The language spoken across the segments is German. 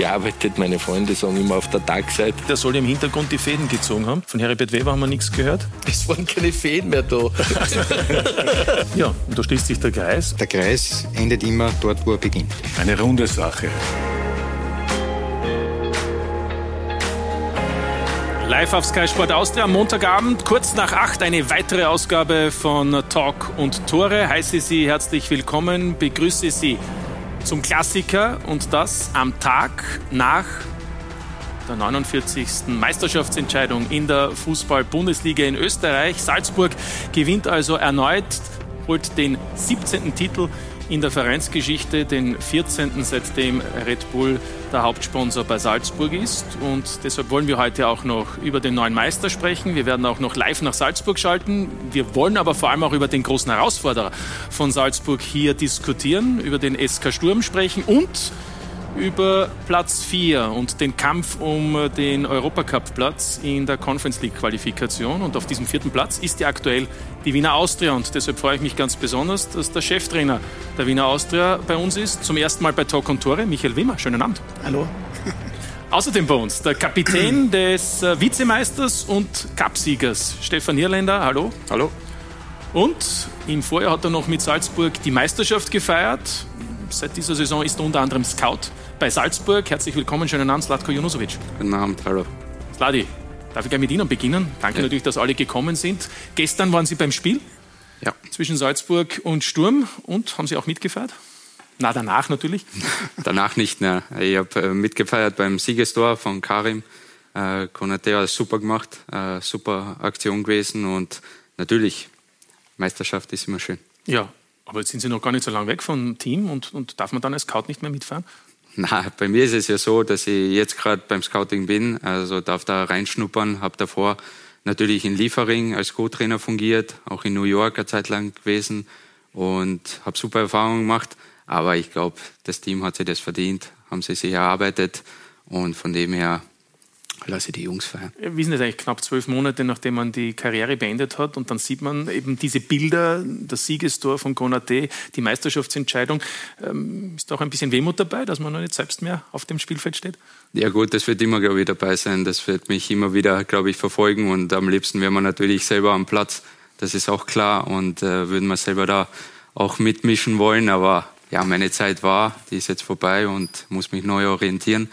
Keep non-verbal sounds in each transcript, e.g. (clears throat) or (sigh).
gearbeitet. Meine Freunde sagen immer auf der Tagseite. Der soll im Hintergrund die Fäden gezogen haben. Von Heribert Weber haben wir nichts gehört. Es waren keine Fäden mehr da. (laughs) ja, und da schließt sich der Kreis. Der Kreis endet immer dort, wo er beginnt. Eine runde Sache. Live auf Sky Sport Austria am Montagabend, kurz nach acht, eine weitere Ausgabe von Talk und Tore. Heiße Sie herzlich willkommen, begrüße Sie zum Klassiker und das am Tag nach der 49. Meisterschaftsentscheidung in der Fußball-Bundesliga in Österreich. Salzburg gewinnt also erneut, holt den 17. Titel in der Vereinsgeschichte, den 14. seitdem Red Bull der Hauptsponsor bei Salzburg ist. Und deshalb wollen wir heute auch noch über den neuen Meister sprechen. Wir werden auch noch live nach Salzburg schalten. Wir wollen aber vor allem auch über den großen Herausforderer von Salzburg hier diskutieren, über den SK Sturm sprechen und über Platz 4 und den Kampf um den Europacup-Platz in der Conference League-Qualifikation. Und auf diesem vierten Platz ist ja aktuell die Wiener Austria. Und deshalb freue ich mich ganz besonders, dass der Cheftrainer der Wiener Austria bei uns ist. Zum ersten Mal bei Talk und Tore, Michael Wimmer. Schönen Abend. Hallo. (laughs) Außerdem bei uns der Kapitän (clears throat) des äh, Vizemeisters und Cupsiegers, Stefan Hirländer. Hallo. Hallo. Und im Vorjahr hat er noch mit Salzburg die Meisterschaft gefeiert. Seit dieser Saison ist er unter anderem Scout bei Salzburg. Herzlich willkommen, schönen Abend, Slatko Junusovic. Guten Abend, hallo. Sladi, darf ich gleich mit Ihnen beginnen? Danke ja. natürlich, dass alle gekommen sind. Gestern waren Sie beim Spiel ja. zwischen Salzburg und Sturm und haben Sie auch mitgefeiert? Na, danach natürlich. (laughs) danach nicht, ne. Ich habe äh, mitgefeiert beim Siegestor von Karim. Äh, Konate hat super gemacht, äh, super Aktion gewesen und natürlich, Meisterschaft ist immer schön. Ja, aber jetzt sind Sie noch gar nicht so lange weg vom Team und, und darf man dann als Scout nicht mehr mitfahren? Na, bei mir ist es ja so, dass ich jetzt gerade beim Scouting bin, also darf da reinschnuppern, habe davor natürlich in Liefering als Co-Trainer fungiert, auch in New York eine Zeit lang gewesen und habe super Erfahrungen gemacht. Aber ich glaube, das Team hat sich das verdient, haben sie sich erarbeitet und von dem her lasse die Jungs feiern. Wie sind das eigentlich knapp zwölf Monate, nachdem man die Karriere beendet hat und dann sieht man eben diese Bilder, das Siegestor von Konate, die Meisterschaftsentscheidung. Ähm, ist da auch ein bisschen Wehmut dabei, dass man noch nicht selbst mehr auf dem Spielfeld steht? Ja gut, das wird immer, glaube ich, dabei sein. Das wird mich immer wieder, glaube ich, verfolgen und am liebsten wäre man natürlich selber am Platz. Das ist auch klar und äh, würden wir selber da auch mitmischen wollen. Aber ja, meine Zeit war, die ist jetzt vorbei und muss mich neu orientieren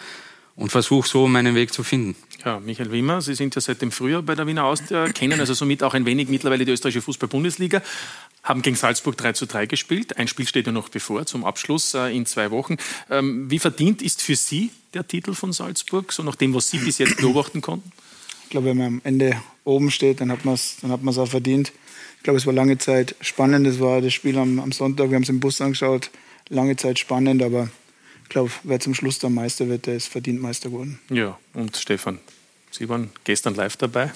und versuche so meinen Weg zu finden. Ja, Michael Wimmer, Sie sind ja seit dem Frühjahr bei der Wiener Austria, kennen also somit auch ein wenig mittlerweile die österreichische Fußball-Bundesliga, haben gegen Salzburg 3 zu 3 gespielt. Ein Spiel steht ja noch bevor, zum Abschluss äh, in zwei Wochen. Ähm, wie verdient ist für Sie der Titel von Salzburg, so nach dem, was Sie bis jetzt beobachten konnten? Ich glaube, wenn man am Ende oben steht, dann hat man es auch verdient. Ich glaube, es war lange Zeit spannend. Es war das Spiel am, am Sonntag, wir haben es im Bus angeschaut, lange Zeit spannend, aber ich glaube, wer zum Schluss der Meister wird, der ist verdient Meister geworden. Ja, und Stefan, Sie waren gestern live dabei.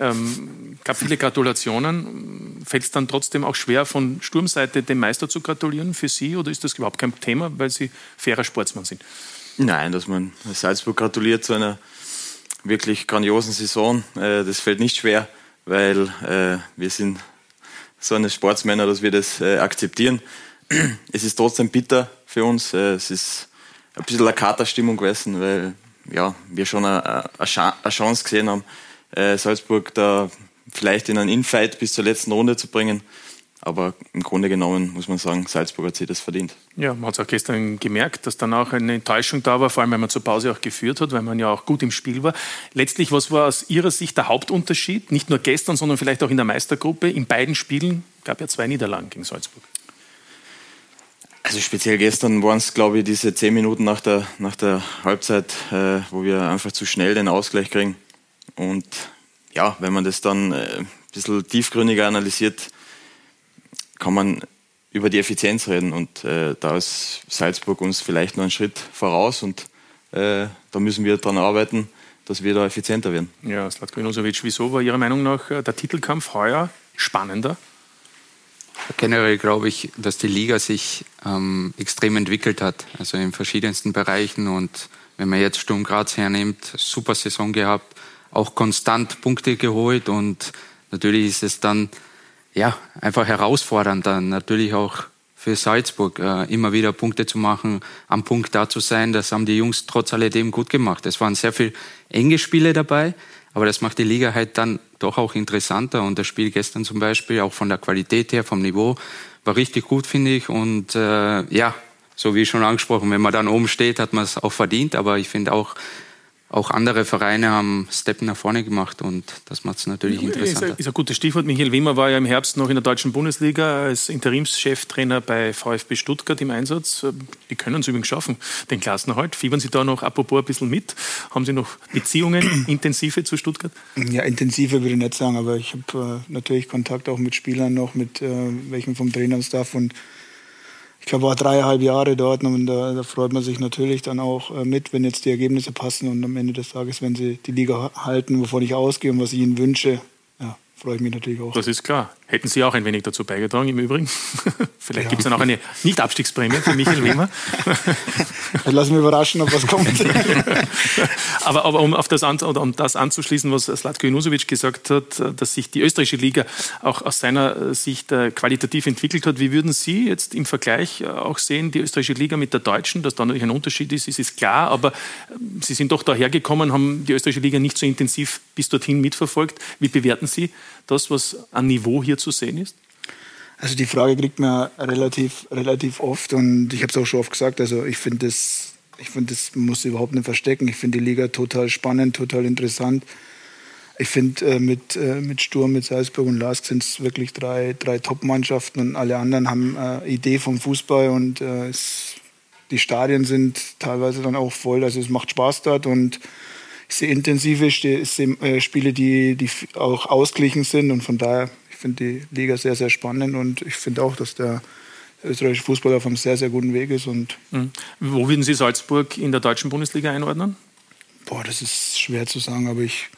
Ähm, gab viele Gratulationen. Fällt es dann trotzdem auch schwer, von Sturmseite dem Meister zu gratulieren für Sie oder ist das überhaupt kein Thema, weil Sie fairer Sportsmann sind? Nein, dass man Salzburg gratuliert zu einer wirklich grandiosen Saison, äh, das fällt nicht schwer, weil äh, wir sind so eine Sportsmänner, dass wir das äh, akzeptieren. (clears throat) Es ist trotzdem bitter für uns. Äh, es ist ein bisschen eine Katerstimmung gewesen, weil ja, wir schon eine, Chance gesehen haben, äh, Salzburg da vielleicht in einen Infight bis zur letzten Runde zu bringen. Aber im Grunde genommen muss man sagen, Salzburg hat sich das verdient. Ja, man hat es auch gestern gemerkt, dass dann auch eine Enttäuschung da war, vor allem weil man zur Pause auch geführt hat, weil man ja auch gut im Spiel war. Letztlich, was war aus Ihrer Sicht der Hauptunterschied? Nicht nur gestern, sondern vielleicht auch in der Meistergruppe. In beiden Spielen gab ja zwei Niederlagen gegen Salzburg. Also speziell gestern waren es, glaube ich, diese zehn Minuten nach der, nach der Halbzeit, äh, wo wir einfach zu schnell den Ausgleich kriegen. Und ja, wenn man das dann äh, ein bisschen tiefgründiger analysiert, kann man über die Effizienz reden. Und äh, da ist Salzburg uns vielleicht noch einen Schritt voraus. Und äh, da müssen wir daran arbeiten, dass wir da effizienter werden. Ja, Slatko Inosovic, wieso war Ihrer Meinung nach äh, der Titelkampf heuer spannender? Generell glaube ich, dass die Liga sich ähm, extrem entwickelt hat, also in verschiedensten Bereichen. Und wenn man jetzt Sturm Graz hernimmt, super Saison gehabt, auch konstant Punkte geholt. Und natürlich ist es dann ja einfach herausfordernd, dann natürlich auch für Salzburg äh, immer wieder Punkte zu machen, am Punkt da zu sein. Das haben die Jungs trotz alledem gut gemacht. Es waren sehr viele enge Spiele dabei, aber das macht die Liga halt dann doch auch interessanter. Und das Spiel gestern zum Beispiel, auch von der Qualität her, vom Niveau, war richtig gut, finde ich. Und äh, ja, so wie schon angesprochen, wenn man dann oben steht, hat man es auch verdient. Aber ich finde auch, auch andere Vereine haben Steppen nach vorne gemacht und das macht es natürlich ja, interessanter. Ist ein, ist ein gutes Stichwort. Michael Wimmer war ja im Herbst noch in der deutschen Bundesliga als Interimscheftrainer bei VfB Stuttgart im Einsatz. Die können es übrigens schaffen, den Klassenerhalt. Fiebern Sie da noch apropos ein bisschen mit? Haben Sie noch Beziehungen, (clears throat) intensive zu Stuttgart? Ja, intensive würde ich nicht sagen, aber ich habe äh, natürlich Kontakt auch mit Spielern noch, mit äh, welchen vom Trainerstaff und ich glaube, war dreieinhalb Jahre dort und da, da, freut man sich natürlich dann auch äh, mit, wenn jetzt die Ergebnisse passen und am Ende des Tages, wenn sie die Liga halten, wovon ich ausgehe und was ich ihnen wünsche, ja, freue ich mich natürlich auch. Das ist klar. Hätten Sie auch ein wenig dazu beigetragen im Übrigen? (laughs) Vielleicht ja. gibt es dann auch eine Nicht-Abstiegsprämie für Michael (laughs) Wimmer. Lass mich überraschen, ob was kommt. (laughs) aber, aber um, auf das an, um das anzuschließen, was Slatko Junusovic gesagt hat, dass sich die österreichische Liga auch aus seiner Sicht äh, qualitativ entwickelt hat, wie würden Sie jetzt im Vergleich äh, auch sehen, die österreichische Liga mit der deutschen, dass da natürlich ein Unterschied ist, ist, ist klar, aber ähm, Sie sind doch dahergekommen, haben die österreichische Liga nicht so intensiv bis dorthin mitverfolgt. Wie bewerten Sie das, was an Niveau hier zu sehen ist? Also die Frage kriegt man relativ, relativ oft und ich habe es auch schon oft gesagt, also ich finde das, ich finde das muss überhaupt nicht verstecken. Ich finde die Liga total spannend, total interessant. Ich finde äh, mit, äh, mit Sturm, mit Salzburg und Lask sind es wirklich drei, drei Top-Mannschaften und alle anderen haben äh, Idee vom Fußball und äh, es, die Stadien sind teilweise dann auch voll. Also es macht Spaß dort und ich sehe intensive äh, Spiele, die, die auch ausgeglichen sind und von daher finde die Liga sehr, sehr spannend und ich finde auch, dass der österreichische Fußball auf einem sehr, sehr guten Weg ist. Und mhm. Wo würden Sie Salzburg in der deutschen Bundesliga einordnen? Boah, das ist schwer zu sagen, aber ich,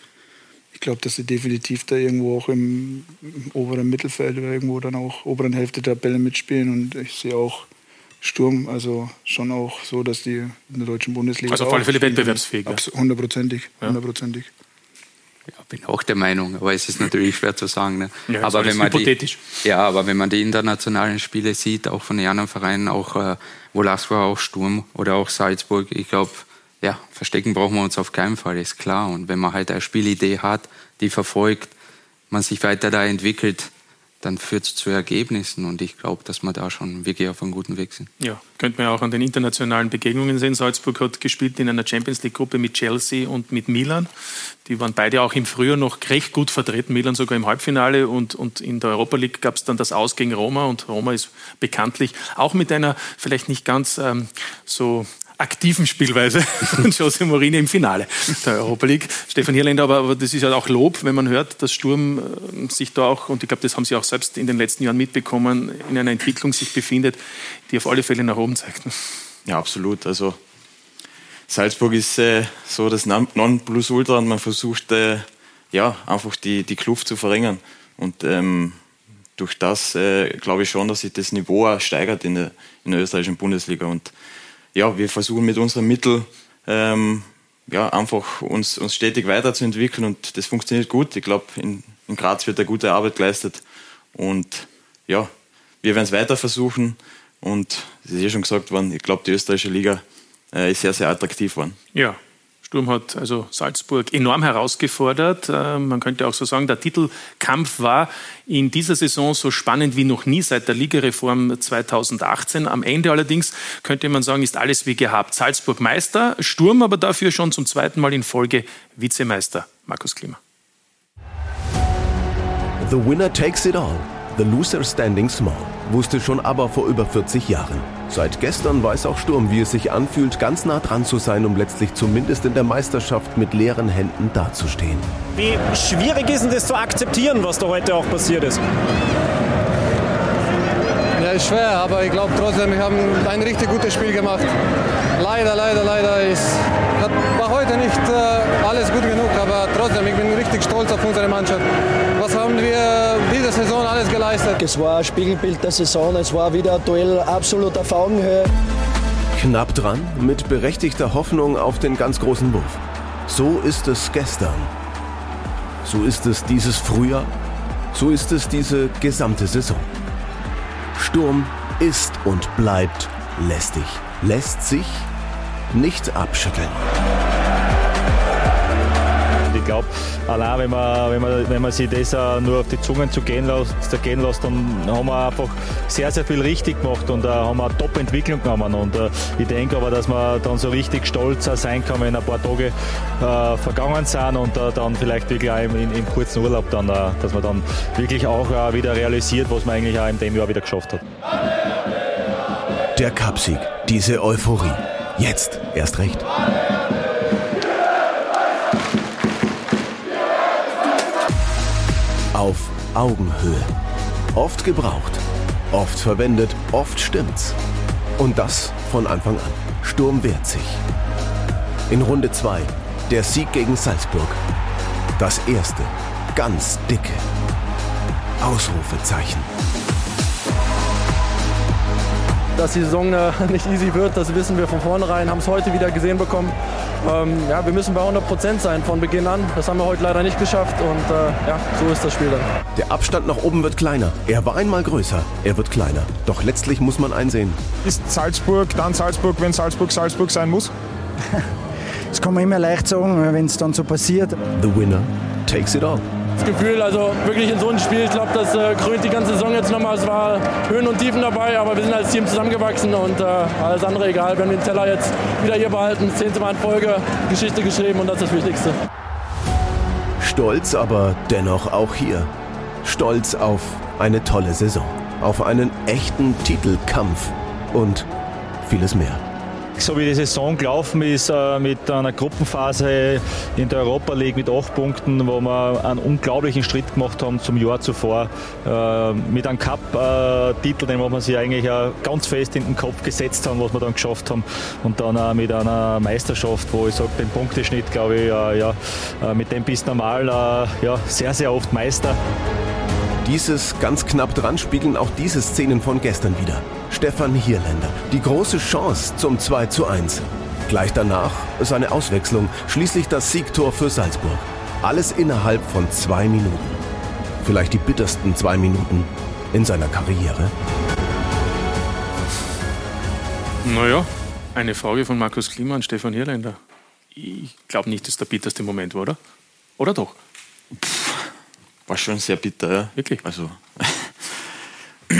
ich glaube, dass sie definitiv da irgendwo auch im, im, oberen Mittelfeld oder irgendwo dann auch oberen Hälfte der Tabelle mitspielen und ich sehe auch Sturm, also schon auch so, dass die in der deutschen Bundesliga. Also auf alle Fälle wettbewerbsfähig. Hundertprozentig, hundertprozentig. Ja, bin auch der Meinung, aber es ist natürlich schwer zu sagen. Ne? Ja, aber wenn man hypothetisch. Die, ja, aber wenn man die internationalen Spiele sieht, auch von den anderen Vereinen, auch äh, Wolaswa, auch Sturm oder auch Salzburg, ich glaube, ja, verstecken brauchen wir uns auf keinen Fall, ist klar. Und wenn man halt eine Spielidee hat, die verfolgt, man sich weiter da entwickelt, dann führt es zu Ergebnissen. Und ich glaube, dass wir da schon wirklich auf einem guten Weg sind. Ja, könnte man ja auch an den internationalen Begegnungen sehen. Salzburg hat gespielt in einer Champions League-Gruppe mit Chelsea und mit Milan. Die waren beide auch im Frühjahr noch recht gut vertreten. Milan sogar im Halbfinale und, und in der Europa League gab es dann das Aus gegen Roma. Und Roma ist bekanntlich auch mit einer vielleicht nicht ganz ähm, so aktiven Spielweise (laughs) von Jose Mourinho im Finale der Europa League. Stefan Hirländer, aber, aber das ist ja auch Lob, wenn man hört, dass Sturm äh, sich da auch, und ich glaube, das haben Sie auch selbst in den letzten Jahren mitbekommen, in einer Entwicklung sich befindet, die auf alle Fälle nach oben zeigt. Ja, absolut. Also Salzburg ist äh, so das Nonplusultra und man versucht äh, ja, einfach die, die Kluft zu verringern. Und ähm, durch das äh, glaube ich schon, dass sich das Niveau steigert in der, in der österreichischen Bundesliga. Und ja, wir versuchen mit unseren Mitteln ähm, ja, einfach uns, uns stetig weiterzuentwickeln und das funktioniert gut. Ich glaube, in, in Graz wird da gute Arbeit geleistet und ja, wir werden es weiter versuchen und es ist ja schon gesagt worden, ich glaube, die österreichische Liga sehr, sehr attraktiv worden. Ja, Sturm hat also Salzburg enorm herausgefordert. Äh, man könnte auch so sagen, der Titelkampf war in dieser Saison so spannend wie noch nie seit der Ligareform 2018. Am Ende allerdings könnte man sagen, ist alles wie gehabt. Salzburg Meister, Sturm aber dafür schon zum zweiten Mal in Folge Vizemeister. Markus Klima. The winner takes it all. The loser standing small. Wusste schon aber vor über 40 Jahren. Seit gestern weiß auch Sturm, wie es sich anfühlt, ganz nah dran zu sein, um letztlich zumindest in der Meisterschaft mit leeren Händen dazustehen. Wie schwierig ist denn das zu akzeptieren, was da heute auch passiert ist? Ist schwer, aber ich glaube trotzdem, wir haben ein richtig gutes Spiel gemacht. Leider, leider, leider ist, war heute nicht äh, alles gut genug, aber trotzdem, ich bin richtig stolz auf unsere Mannschaft. Was haben wir diese Saison alles geleistet? Es war ein Spiegelbild der Saison, es war wieder ein Duell absoluter auf Augenhöhe. Knapp dran, mit berechtigter Hoffnung auf den ganz großen Wurf. So ist es gestern. So ist es dieses Frühjahr. So ist es diese gesamte Saison. Sturm ist und bleibt lästig, lässt sich nicht abschütteln. Ich glaube, allein wenn man, wenn, man, wenn man sich das nur auf die Zungen zu gehen lässt, gehen lässt, dann haben wir einfach sehr, sehr viel richtig gemacht und uh, haben eine Top-Entwicklung genommen. Und uh, ich denke aber, dass man dann so richtig stolz sein kann, wenn ein paar Tage uh, vergangen sind und dann vielleicht wirklich auch im, im, kurzen Urlaub dann, dass man dann wirklich auch wieder realisiert, was man eigentlich auch in dem Jahr wieder geschafft hat. Der Cupsieg, diese Euphorie. Jetzt erst recht. Auf Augenhöhe. Oft gebraucht, oft verwendet, oft stimmt's. Und das von Anfang an. Sturm wehrt sich. In Runde 2 der Sieg gegen Salzburg. Das erste, ganz dicke Ausrufezeichen. Dass die Saison (laughs) nicht easy wird, das wissen wir von vornherein, haben es heute wieder gesehen bekommen. Ähm, ja, wir müssen bei 100 Prozent sein von Beginn an. Das haben wir heute leider nicht geschafft und äh, ja, so ist das Spiel dann. Der Abstand nach oben wird kleiner. Er war einmal größer, er wird kleiner. Doch letztlich muss man einsehen. Ist Salzburg dann Salzburg, wenn Salzburg Salzburg sein muss? (laughs) das kann man immer leicht sagen, wenn es dann so passiert. The winner takes it all das Gefühl, also wirklich in so einem Spiel, ich glaube, das äh, krönt die ganze Saison jetzt nochmal. Es war Höhen und Tiefen dabei, aber wir sind als Team zusammengewachsen und äh, alles andere egal. Wir haben den Teller jetzt wieder hier behalten, zehnte Mal in Folge, Geschichte geschrieben und das ist das Wichtigste. Stolz, aber dennoch auch hier. Stolz auf eine tolle Saison, auf einen echten Titelkampf und vieles mehr so wie die Saison gelaufen ist, äh, mit einer Gruppenphase in der Europa League mit acht Punkten, wo wir einen unglaublichen Schritt gemacht haben zum Jahr zuvor, äh, mit einem Cup-Titel, den wir sich eigentlich ganz fest in den Kopf gesetzt haben, was wir dann geschafft haben, und dann mit einer Meisterschaft, wo ich sage, den Punkteschnitt, glaube ich, ja, mit dem bist normal ja, sehr, sehr oft Meister. Dieses ganz knapp dran spiegeln auch diese Szenen von gestern wieder. Stefan Hierländer, die große Chance zum 2 zu 1. Gleich danach seine Auswechslung, schließlich das Siegtor für Salzburg. Alles innerhalb von zwei Minuten. Vielleicht die bittersten zwei Minuten in seiner Karriere. Naja, eine Frage von Markus Klima an Stefan Hierländer. Ich glaube nicht, dass der bitterste Moment war, oder? Oder doch? War schon sehr bitter, ja. Wirklich? Also, (clears throat)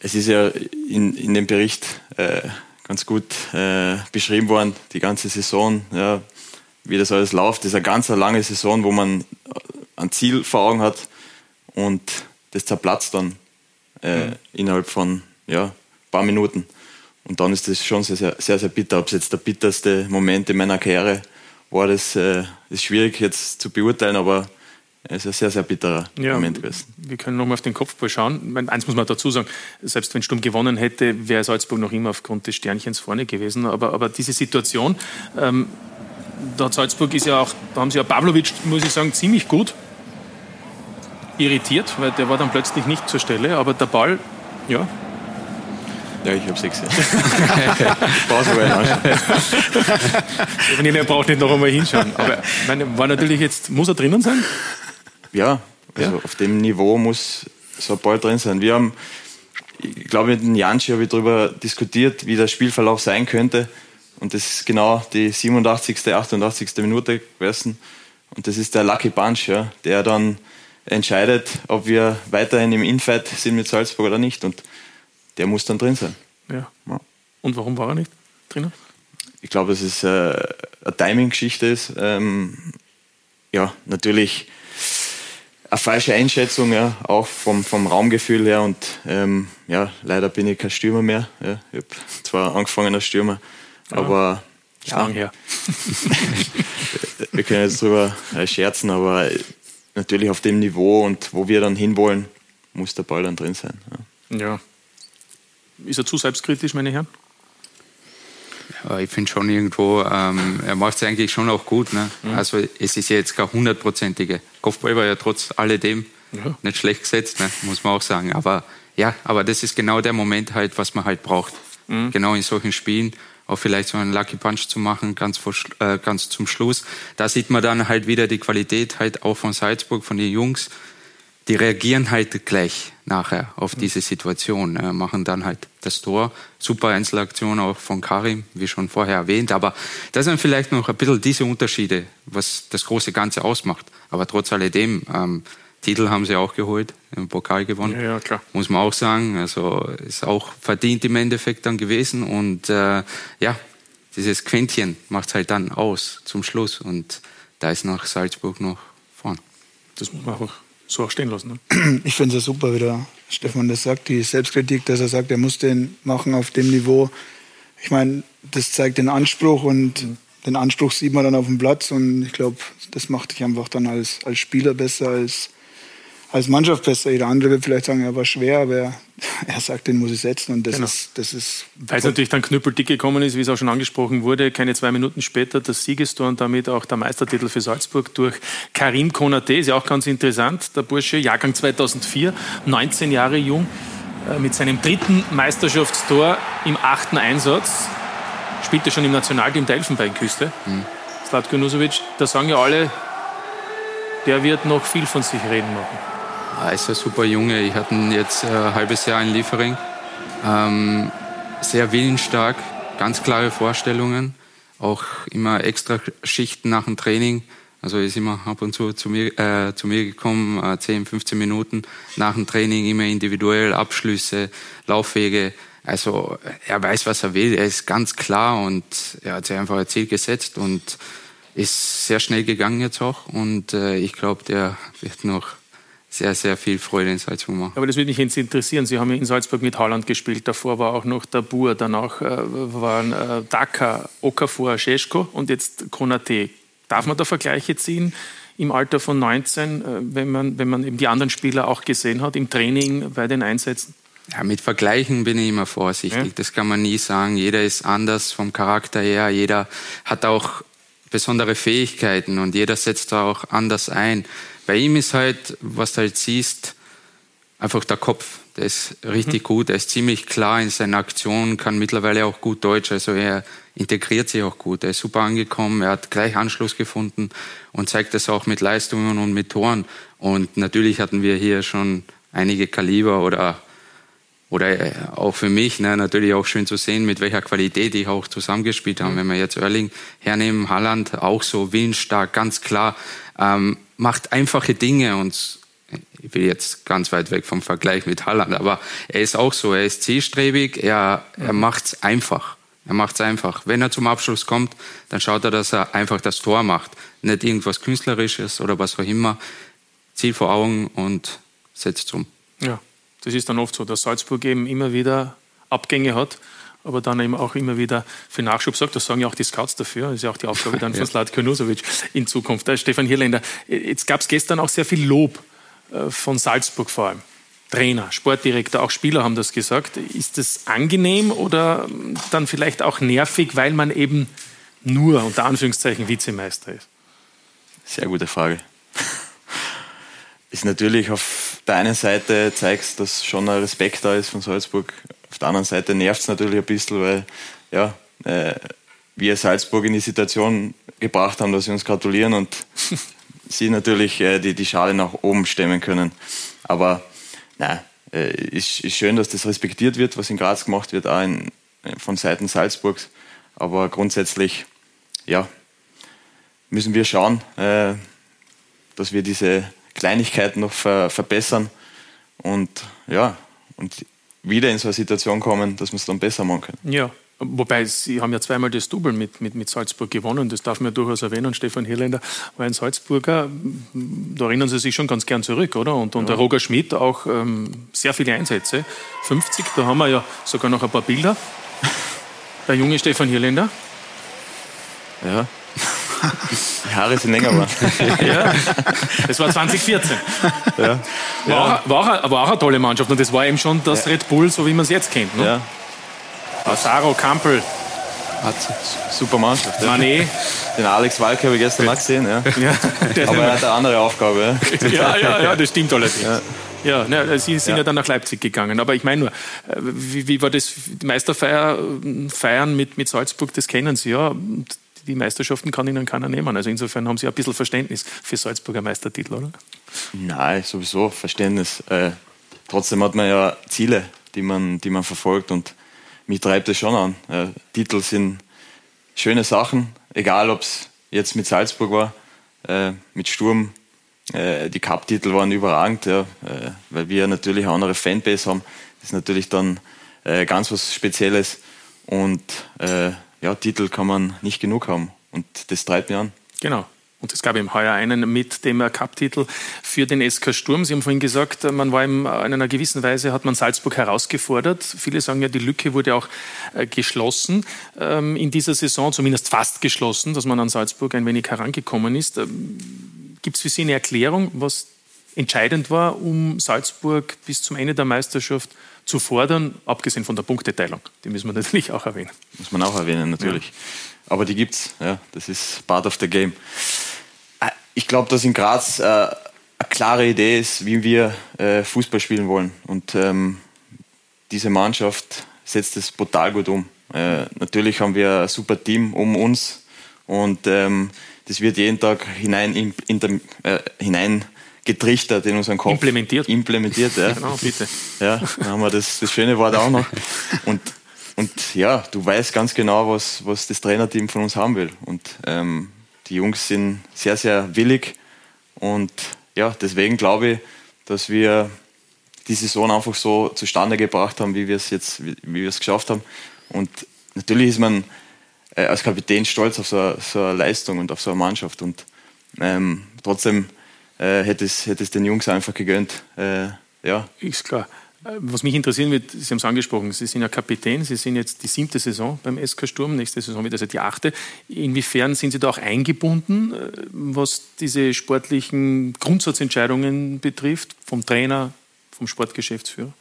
es ist ja in, in dem Bericht äh, ganz gut äh, beschrieben worden, die ganze Saison, ja, wie das alles läuft. Das ist eine ganz lange Saison, wo man ein Ziel vor Augen hat und das zerplatzt dann äh, mhm. innerhalb von ja, ein paar Minuten. Und dann ist das schon sehr, sehr, sehr, sehr bitter. Ob es jetzt der bitterste Moment in meiner Karriere war, das äh, ist schwierig jetzt zu beurteilen, aber es ist ein sehr, sehr bitterer ja, Moment gewesen. Wir können nochmal auf den Kopfball schauen. Meine, eins muss man dazu sagen, selbst wenn Sturm gewonnen hätte, wäre Salzburg noch immer aufgrund des Sternchens vorne gewesen. Aber, aber diese Situation, ähm, da Salzburg ist ja auch, da haben sie ja Pavlovic, muss ich sagen, ziemlich gut irritiert, weil der war dann plötzlich nicht zur Stelle. Aber der Ball, ja, ja, ich habe es gesehen. (laughs) Pause er braucht nicht noch einmal hinschauen. Aber meine, war natürlich jetzt, muss er drinnen sein? Ja, also ja. auf dem Niveau muss so ein Ball drin sein. Wir haben, ich glaube, mit dem Janschi habe ich darüber diskutiert, wie der Spielverlauf sein könnte. Und das ist genau die 87., 88. Minute gewesen. Und das ist der Lucky Bunch, ja, der dann entscheidet, ob wir weiterhin im Infight sind mit Salzburg oder nicht. Und der muss dann drin sein. Ja. ja. Und warum war er nicht drin? Ich glaube, dass es äh, eine Timing-Geschichte ist. Ähm, ja, natürlich eine falsche Einschätzung, ja, auch vom, vom Raumgefühl her. Und ähm, ja, leider bin ich kein Stürmer mehr. Ja. Ich habe zwar angefangen als Stürmer, ja. aber. Ja, her. (laughs) wir können jetzt drüber äh, scherzen, aber natürlich auf dem Niveau und wo wir dann hinwollen, muss der Ball dann drin sein. Ja. ja Ist er zu selbstkritisch, meine Herren? Ja, ich finde schon irgendwo, ähm, er macht es eigentlich schon auch gut. Ne? Mhm. Also es ist jetzt gar hundertprozentige. Kopfball war ja trotz alledem ja. nicht schlecht gesetzt, ne? muss man auch sagen. Aber ja, aber das ist genau der Moment halt, was man halt braucht. Mhm. Genau in solchen Spielen auch vielleicht so einen Lucky Punch zu machen, ganz, vor, äh, ganz zum Schluss. Da sieht man dann halt wieder die Qualität halt auch von Salzburg, von den Jungs. Die reagieren halt gleich nachher auf mhm. diese Situation, äh, machen dann halt das Tor. Super Einzelaktion auch von Karim, wie schon vorher erwähnt. Aber das sind vielleicht noch ein bisschen diese Unterschiede, was das große Ganze ausmacht. Aber trotz alledem, ähm, Titel haben sie auch geholt, im Pokal gewonnen. Ja, ja, klar. Muss man auch sagen. Also ist auch verdient im Endeffekt dann gewesen. Und äh, ja, dieses Quäntchen macht es halt dann aus zum Schluss. Und da ist noch Salzburg noch vorn. Das muss man auch so auch stehen lassen. Ne? Ich finde es ja super, wie der Stefan das sagt, die Selbstkritik, dass er sagt, er muss den machen auf dem Niveau. Ich meine, das zeigt den Anspruch und mhm. den Anspruch sieht man dann auf dem Platz und ich glaube, das macht dich einfach dann als, als Spieler besser, als als Mannschaft besser. Jeder andere wird vielleicht sagen, er war schwer, aber er, (laughs) er sagt, den muss ich setzen. Und das genau. ist, das ist. Weil es natürlich dann knüppeldick gekommen ist, wie es auch schon angesprochen wurde, keine zwei Minuten später das Siegestor und damit auch der Meistertitel für Salzburg durch Karim Konate. Ist ja auch ganz interessant. Der Bursche, Jahrgang 2004, 19 Jahre jung, äh, mit seinem dritten Meisterschaftstor im achten Einsatz. Spielte schon im Nationalteam der Elfenbeinküste. Mhm. Slatko Nusovic, da sagen ja alle, der wird noch viel von sich reden machen. Er ist ein super Junge. Ich hatte ihn jetzt ein äh, halbes Jahr in Liefering. Ähm, sehr willensstark, ganz klare Vorstellungen. Auch immer extra Schichten nach dem Training. Also er ist immer ab und zu zu mir, äh, zu mir gekommen, äh, 10, 15 Minuten nach dem Training, immer individuell, Abschlüsse, Laufwege. Also er weiß, was er will, er ist ganz klar und er hat sich einfach ein Ziel gesetzt und ist sehr schnell gegangen jetzt auch. Und äh, ich glaube, der wird noch sehr, sehr viel Freude in Salzburg machen. Aber das würde mich jetzt interessieren. Sie haben ja in Salzburg mit Haaland gespielt. Davor war auch noch der Bur, danach äh, waren äh, Daka, Okafor, Scheschko und jetzt Konate. Darf man da Vergleiche ziehen im Alter von 19, äh, wenn, man, wenn man eben die anderen Spieler auch gesehen hat, im Training, bei den Einsätzen? Ja, mit Vergleichen bin ich immer vorsichtig. Ja. Das kann man nie sagen. Jeder ist anders vom Charakter her. Jeder hat auch besondere Fähigkeiten und jeder setzt da auch anders ein bei ihm ist halt, was du halt siehst, einfach der Kopf. Der ist richtig mhm. gut, er ist ziemlich klar in seinen Aktionen, kann mittlerweile auch gut Deutsch, also er integriert sich auch gut. Er ist super angekommen, er hat gleich Anschluss gefunden und zeigt das auch mit Leistungen und mit Toren. Und natürlich hatten wir hier schon einige Kaliber oder oder äh, auch für mich ne, natürlich auch schön zu sehen, mit welcher Qualität ich auch zusammengespielt habe. Mhm. Wenn wir jetzt Erling hernehmen, Halland auch so willensstark, ganz klar. Ähm, macht einfache Dinge und ich will jetzt ganz weit weg vom Vergleich mit Halland, aber er ist auch so, er ist zielstrebig, er, er macht's einfach. Er macht's einfach. Wenn er zum Abschluss kommt, dann schaut er, dass er einfach das Tor macht. Nicht irgendwas Künstlerisches oder was auch immer. Ziel vor Augen und setzt um. Ja, das ist dann oft so, dass Salzburg eben immer wieder Abgänge hat aber dann eben auch immer wieder für Nachschub sorgt. Das sagen ja auch die Scouts dafür. Das ist ja auch die Aufgabe dann (laughs) von Slatko Nusovic in Zukunft. Da Stefan Hirländer, jetzt gab es gestern auch sehr viel Lob äh, von Salzburg vor allem. Trainer, Sportdirektor, auch Spieler haben das gesagt. Ist das angenehm oder dann vielleicht auch nervig, weil man eben nur unter Anführungszeichen Vizemeister ist? Sehr gute Frage. Ist natürlich auf der einen Seite zeigst, dass schon ein Respekt da ist von Salzburg auf der anderen Seite nervt es natürlich ein bisschen, weil ja, äh, wir Salzburg in die Situation gebracht haben, dass sie uns gratulieren und (laughs) sie natürlich äh, die, die Schale nach oben stemmen können. Aber nein, äh, ist, ist schön, dass das respektiert wird, was in Graz gemacht wird, auch in, von Seiten Salzburgs. Aber grundsätzlich, ja, müssen wir schauen, äh, dass wir diese Kleinigkeiten noch ver verbessern. Und ja, und wieder in so eine Situation kommen, dass wir es dann besser machen können. Ja, Wobei, Sie haben ja zweimal das Double mit, mit, mit Salzburg gewonnen, das darf man durchaus erwähnen. Stefan Hirländer war ein Salzburger, da erinnern Sie sich schon ganz gern zurück, oder? Und, und ja. der Roger Schmidt auch ähm, sehr viele Einsätze. 50, da haben wir ja sogar noch ein paar Bilder. Der junge Stefan Hirländer. Ja. Die Haare sind länger geworden. (laughs) ja, das war 2014. Ja. War. Auch, war, auch, war, auch, eine tolle Mannschaft und das war eben schon das. Red Bull, so wie man es jetzt kennt. Ne? Ja, Lazaro, Kampel. Hat super Mannschaft. Mané. Den Alex Walke habe ich gestern auch gesehen. Ja. Aber er hat eine andere Aufgabe. (laughs) ja, ja, ja, das stimmt allerdings. Ja. Ne, Sie sind ja. Ja. dann nach Leipzig gegangen. Aber ich meine nur, äh, wie, wie war das Meisterfeier äh, feiern mit, mit Salzburg? Das kennen Sie ja. Die Meisterschaften kann Ihnen keiner nehmen. Also insofern haben Sie ein bisschen Verständnis für Salzburger Meistertitel, oder? Nein, sowieso Verständnis. Äh, trotzdem hat man ja Ziele, die man, die man verfolgt und mich treibt es schon an. Äh, Titel sind schöne Sachen, egal ob es jetzt mit Salzburg war, äh, mit Sturm. Äh, die Cup-Titel waren überragend, ja, äh, weil wir natürlich eine andere Fanbase haben. Das ist natürlich dann äh, ganz was Spezielles und ja, Titel kann man nicht genug haben und das treibt mich an. Genau. Und es gab eben heuer einen mit dem Cup-Titel für den SK Sturm. Sie haben vorhin gesagt, man war in einer gewissen Weise, hat man Salzburg herausgefordert. Viele sagen ja, die Lücke wurde auch äh, geschlossen ähm, in dieser Saison, zumindest fast geschlossen, dass man an Salzburg ein wenig herangekommen ist. Ähm, Gibt es für Sie eine Erklärung, was entscheidend war, um Salzburg bis zum Ende der Meisterschaft zu fordern, abgesehen von der Punkteteilung? Die müssen wir (laughs) natürlich auch erwähnen. Muss man auch erwähnen, natürlich. Aber die gibt's, ja. Das ist part of the game. Äh, Ich glaube, dass in Graz äh, eine klare Idee ist, wie wir äh, Fußball spielen wollen. Und ähm, diese Mannschaft setzt es brutal gut um. Äh, natürlich haben wir ein super Team um uns und ähm, das wird jeden Tag hinein, in, in äh, hinein getrichtert in unseren Kopf. Implementiert. Implementiert, ja. (laughs) Genau, bitte. Ja, dann haben wir das, das schöne Wort auch noch. Und, und ja, du weißt ganz genau, was, was das Trainerteam von uns haben will. Und ähm, die Jungs sind sehr, sehr willig. Und ja, deswegen glaube ich, dass wir die Saison einfach so zustande gebracht haben, wie wir es jetzt, wie, wie wir es geschafft haben. Und natürlich ist man äh, als Kapitän stolz auf so, eine- so eine Leistung und auf so eine Mannschaft. Und ähm, trotzdem äh, hätte, es, hätte es den Jungs einfach gegönnt. Äh, ja. Ist klar. Äh, Was mich interessieren wird, Sie haben es angesprochen, Sie sind ja Kapitän, Sie sind jetzt die siebte Saison beim SK Sturm, nächste Saison wird also die achte. Inwiefern sind Sie da auch eingebunden, äh, was diese sportlichen Grundsatzentscheidungen betrifft, vom Trainer, vom Sportgeschäftsführer?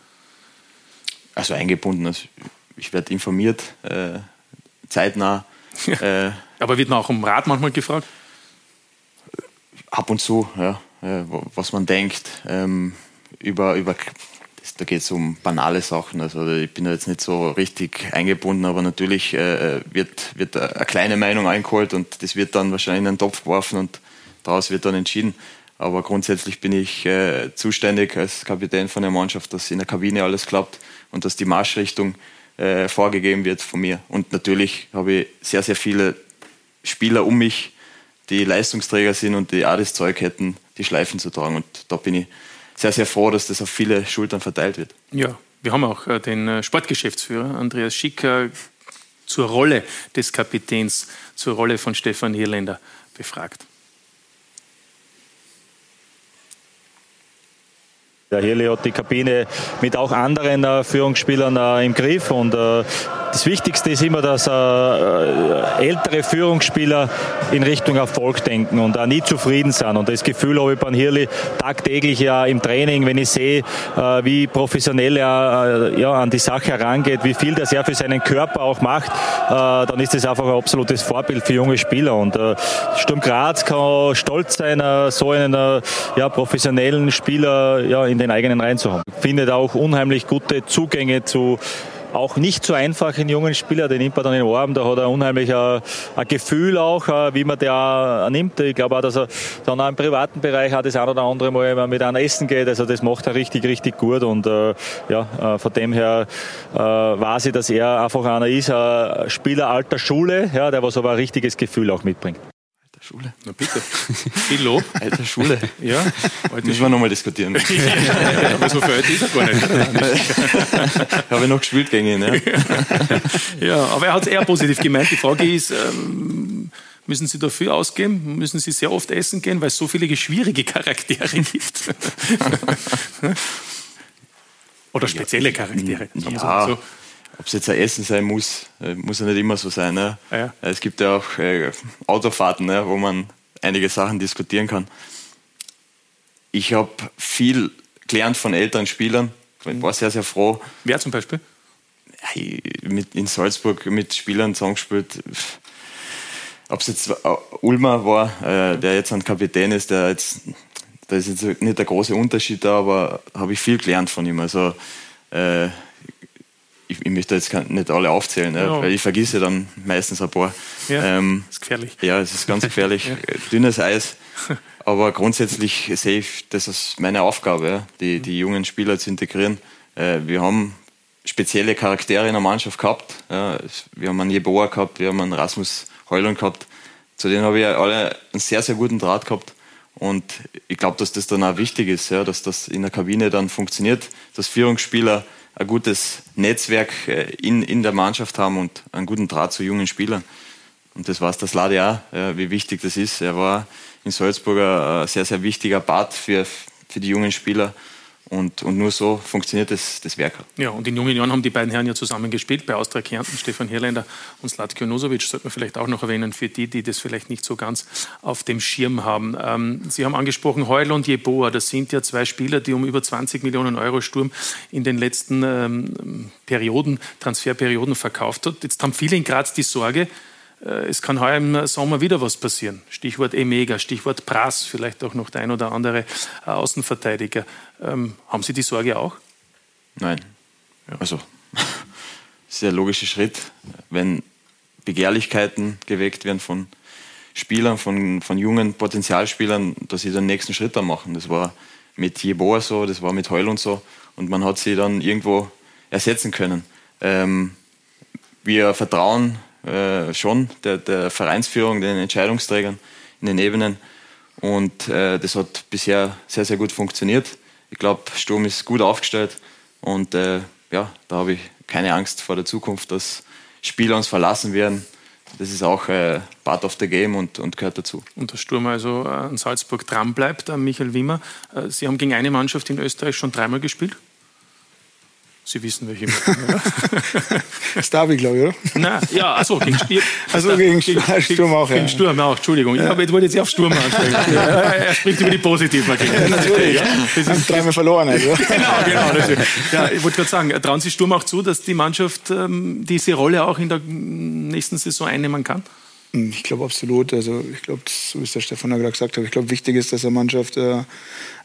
Also eingebunden. Also ich werde informiert, äh, zeitnah. (laughs) Äh, Aber wird man auch um Rat manchmal gefragt? ab und zu, ja, äh, was man denkt. Ähm, über, über, da geht es um banale Sachen. Also ich bin da jetzt nicht so richtig eingebunden, aber natürlich äh, wird, wird eine kleine Meinung eingeholt und das wird dann wahrscheinlich in einen Topf geworfen und daraus wird dann entschieden. Aber grundsätzlich bin ich äh, zuständig als Kapitän von der Mannschaft, dass in der Kabine alles klappt und dass die Marschrichtung äh, vorgegeben wird von mir. Und natürlich habe ich sehr, sehr viele Spieler um mich, die Leistungsträger sind und die auch das Zeug hätten, die Schleifen zu tragen. Und da bin ich sehr, sehr froh, dass das auf viele Schultern verteilt wird. Ja, wir haben auch äh, den äh, Sportgeschäftsführer Andreas Schicker zur Rolle des Kapitäns, zur Rolle von Stefan Hirländer befragt. Der Hirli hat die Kabine mit auch anderen äh, Führungsspielern äh, im Griff und äh, das Wichtigste ist immer, dass äh, äh, ältere Führungsspieler in Richtung Erfolg denken und auch nie zufrieden sind. Und das Gefühl habe ich beim Hirli tagtäglich ja im Training, wenn ich sehe, äh, wie professionell er ja, an die Sache herangeht, wie viel das er für seinen Körper auch macht, dann ist das einfach ein absolutes Vorbild für junge Spieler. Und Sturm Graz kann stolz sein, so einen ja, professionellen Spieler ja, in den eigenen Reihen zu haben. Findet auch unheimlich gute Zugänge zu auch nicht so einfachen jungen Spieler, den nimmt man dann in den Arm, da hat er unheimlich ein, ein Gefühl auch, äh, wie man der nimmt. Ich glaube auch, dass er dann auch im privaten Bereich auch das ein oder andere Mal mit einem essen geht, also das macht er richtig, richtig gut und äh, ja, äh, von dem her äh, weiß ich, dass er einfach einer ist, ein Spieler alter Schule, ja, der was aber ein richtiges Gefühl auch mitbringt. Schule. Na bitte. Viel Lob. (laughs) Alter Schule. Ja. (laughs) Müssen wir nochmal diskutieren. (laughs) ja, aber so viel alt ist er gar nicht. Habe ich noch gespielt gegen ihn, ja. ja, aber er hat es eher positiv gemeint. Die Frage ist, ähm, müssen Sie dafür ausgeben? Müssen Sie sehr oft essen gehen, weil es so viele schwierige Charaktere gibt? Oder spezielle Charaktere? Ja. So. Ob es jetzt ein Essen sein muss, äh, muss ja nicht immer so sein. Ne? Ja. Es gibt ja auch äh, Autofahrten, ne, wo man einige Sachen diskutieren kann. Ich habe viel gelernt von älteren Spielern. Ich war sehr, sehr froh. Wer zum Beispiel? mit, in Salzburg mit Spielern zusammengespielt. Ob es jetzt Ulmer war, äh, der jetzt ein Kapitän ist, der jetzt, da ist jetzt nicht der große Unterschied da, aber habe ich viel gelernt von ihm. Also äh, ich, ich, möchte jetzt nicht alle aufzählen, ja. weil ich vergesse dann meistens ein paar. Ja, ähm, ist gefährlich. Ja, es ist ganz gefährlich. (laughs) ja. Dünnes Eis. (laughs) Aber grundsätzlich sehe ich das als meine Aufgabe, die, die jungen Spieler zu integrieren. Äh, wir haben spezielle Charaktere in der Mannschaft gehabt. wir haben einen Jeboa gehabt, wir haben einen Rasmus Heulund gehabt. Zu denen habe ich alle einen sehr, sehr guten Draht gehabt. Und ich glaube, dass das dann auch wichtig ist, ja, dass das in der Kabine dann funktioniert, dass Führungsspieler ein gutes Netzwerk äh, in, in der Mannschaft haben und einen guten Draht zu jungen Spielern. Und das weiß das Lade auch, wie wichtig das ist. Er war in Salzburg ein sehr, sehr wichtiger Part für, für die jungen Spieler. Und, und nur so funktioniert das, das Werk. Ja, und in jungen Jahren haben die beiden Herren ja zusammen gespielt, bei Austria Kärnten, Stefan Hirländer und Slatko Nosovic, sollte man vielleicht auch noch erwähnen, für die, die das vielleicht nicht so ganz auf dem Schirm haben. Ähm, Sie haben angesprochen Heul und Jeboa, das sind ja zwei Spieler, die um über 20 Millionen Euro Sturm in den letzten ähm, Perioden, Transferperioden verkauft hat. Jetzt haben viele in Graz die Sorge, es kann heuer im Sommer wieder was passieren. Stichwort Emega, Stichwort Prass, vielleicht auch noch der ein oder andere äh, Außenverteidiger. Ähm, haben Sie die Sorge auch? Nein. Ja. Also, (laughs) ein logischer Schritt, wenn Begehrlichkeiten geweckt werden von Spielern, von, von jungen Potenzialspielern, dass sie den nächsten Schritt da machen. Das war mit Jeboa so, das war mit Heul und so. Und man hat sie dann irgendwo ersetzen können. Ähm, wir vertrauen äh, schon der, der, Vereinsführung, den Entscheidungsträgern in den Ebenen. Und äh, das hat bisher sehr, sehr gut funktioniert. Ich glaube, Sturm ist gut aufgestellt und äh, ja, da habe ich keine Angst vor der Zukunft, dass Spieler uns verlassen werden. Das ist auch äh, part of the game und, und gehört dazu. Und der Sturm also an Salzburg dran bleibt, Michael Wimmer. Äh, Sie haben gegen eine Mannschaft in Österreich schon dreimal gespielt? Sie wissen, welche oder? (laughs) das Derby, glaube ich, oder? Nein, ja, achso, gegen, also gegen, (laughs) gegen Sturm auch. Gegen ja. Sturm auch, Entschuldigung. Ja. Ich wollte jetzt auf Sturm ansprechen. (laughs) Ja, er spricht über die positiven Ergebnisse. Ja, natürlich. Ja. Das ist dreimal verloren. Also. genau, genau. Das ja, ich wollte gerade sagen, trauen Sie Sturm auch zu, dass die Mannschaft ähm, diese Rolle auch in der nächsten Saison einnehmen kann? Hm, ich glaube absolut. Also ich glaube, so wie es der Stefan gerade gesagt hat, ich glaube, wichtig ist, dass eine Mannschaft äh,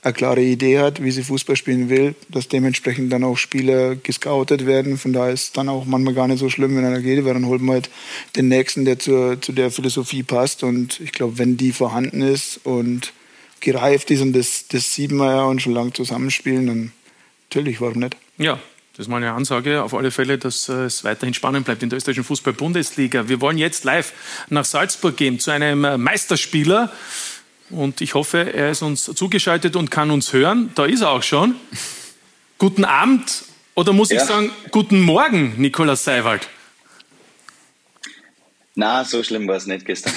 eine klare Idee hat, wie sie Fußball spielen will, dass dementsprechend dann auch Spieler gescoutet werden. Von daher ist es dann auch manchmal gar nicht so schlimm, wenn einer geht, weil dann holt man halt den nächsten, der zur, zu der Philosophie passt. Und ich glaube, wenn die vorhanden ist und gereift ist und das, das sieht man ja und schon lange zusammenspielen, dann natürlich, warum nicht? Ja, das ist mal eine Ansage, auf alle Fälle, dass äh, es weiterhin spannend bleibt in der österreichischen Fußball-Bundesliga. Wir wollen jetzt live nach Salzburg gehen zu einem äh, Meisterspieler. Und ich hoffe, er ist uns zugeschaltet und kann uns hören. Da ist er auch schon. Guten Abend oder muss ja. ich sagen, guten Morgen, Nikolaus Seiwald. Na, so schlimm war es nicht gestern.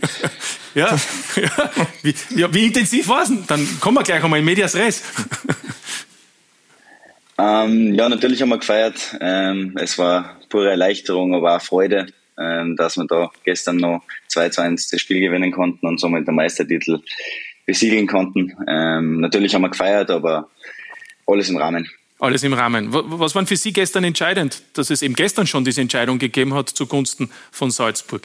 (laughs) ja, (laughs) ja. Wie, ja, wie intensiv war es? Dann kommen wir gleich einmal in Medias Res. Ähm, ja, natürlich haben wir gefeiert. Ähm, es war pure Erleichterung, aber auch Freude, ähm, dass wir da gestern noch 2 zu 1 das Spiel gewinnen konnten und somit den Meistertitel besiegeln konnten. Ähm, natürlich haben wir gefeiert, aber alles im Rahmen. Alles im Rahmen. Was war für Sie gestern entscheidend, dass es eben gestern schon diese Entscheidung gegeben hat zugunsten von Salzburg?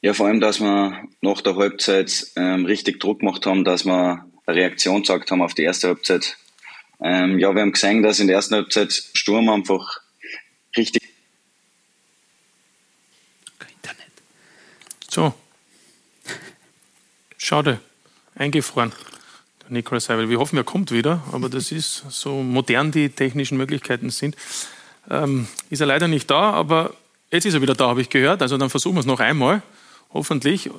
Ja, vor allem, dass wir nach der Halbzeit ähm, richtig Druck gemacht haben, dass wir Reaktion gesagt haben auf die erste Halbzeit. Ähm, ja, wir haben gesehen, dass in der ersten Halbzeit Sturm einfach richtig. Internet. So. (laughs) Schade. Eingefroren. Der Nikolaus Seibel. Wir hoffen, er kommt wieder, aber das ist so modern die technischen Möglichkeiten sind. Ähm, ist er leider nicht da, aber jetzt ist er wieder da, habe ich gehört. Also dann versuchen wir es noch einmal. Hoffentlich.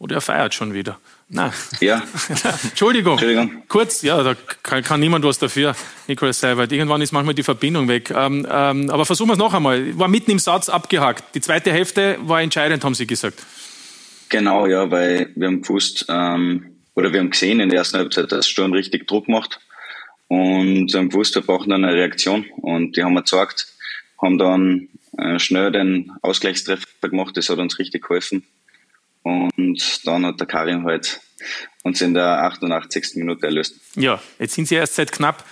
Oder er feiert schon wieder. Nein. Ja. (laughs) Entschuldigung. Entschuldigung. Kurz, ja, da kann, kann niemand was dafür, Nikolaus Seiwert. Irgendwann ist manchmal die Verbindung weg. Ähm, ähm, aber versuchen wir es noch einmal. War mitten im Satz abgehakt. Die zweite Hälfte war entscheidend, haben Sie gesagt. Genau, ja, weil wir haben gewusst, ähm, oder wir haben gesehen in der ersten Halbzeit, dass Sturm richtig Druck macht. Und wir haben gewusst, wir brauchen dann eine Reaktion. Und die haben wir gezeigt, haben dann äh, schnell den Ausgleichstreffer gemacht. Das hat uns richtig geholfen. Und dann hat der Karim halt uns in der 88. Minute erlöst. Ja, jetzt sind Sie erst seit knapp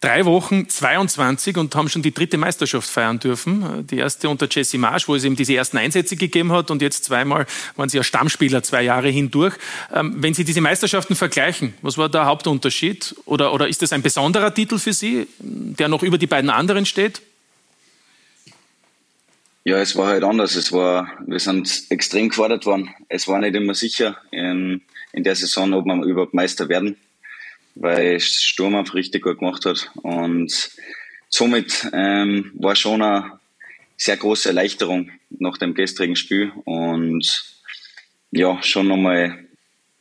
drei Wochen 22 und haben schon die dritte Meisterschaft feiern dürfen. Die erste unter Jesse Marsch, wo es eben diese ersten Einsätze gegeben hat und jetzt zweimal waren Sie ja Stammspieler zwei Jahre hindurch. Ähm, wenn Sie diese Meisterschaften vergleichen, was war der Hauptunterschied? Oder, oder ist das ein besonderer Titel für Sie, der noch über die beiden anderen steht? Ja, es war halt anders. Es war, wir sind extrem gefordert worden. Es war nicht immer sicher in, in der Saison, ob wir überhaupt Meister werden weil Sturm einfach richtig gut gemacht hat. Und somit ähm, war schon eine sehr große Erleichterung nach dem gestrigen Spiel und ja, schon nochmal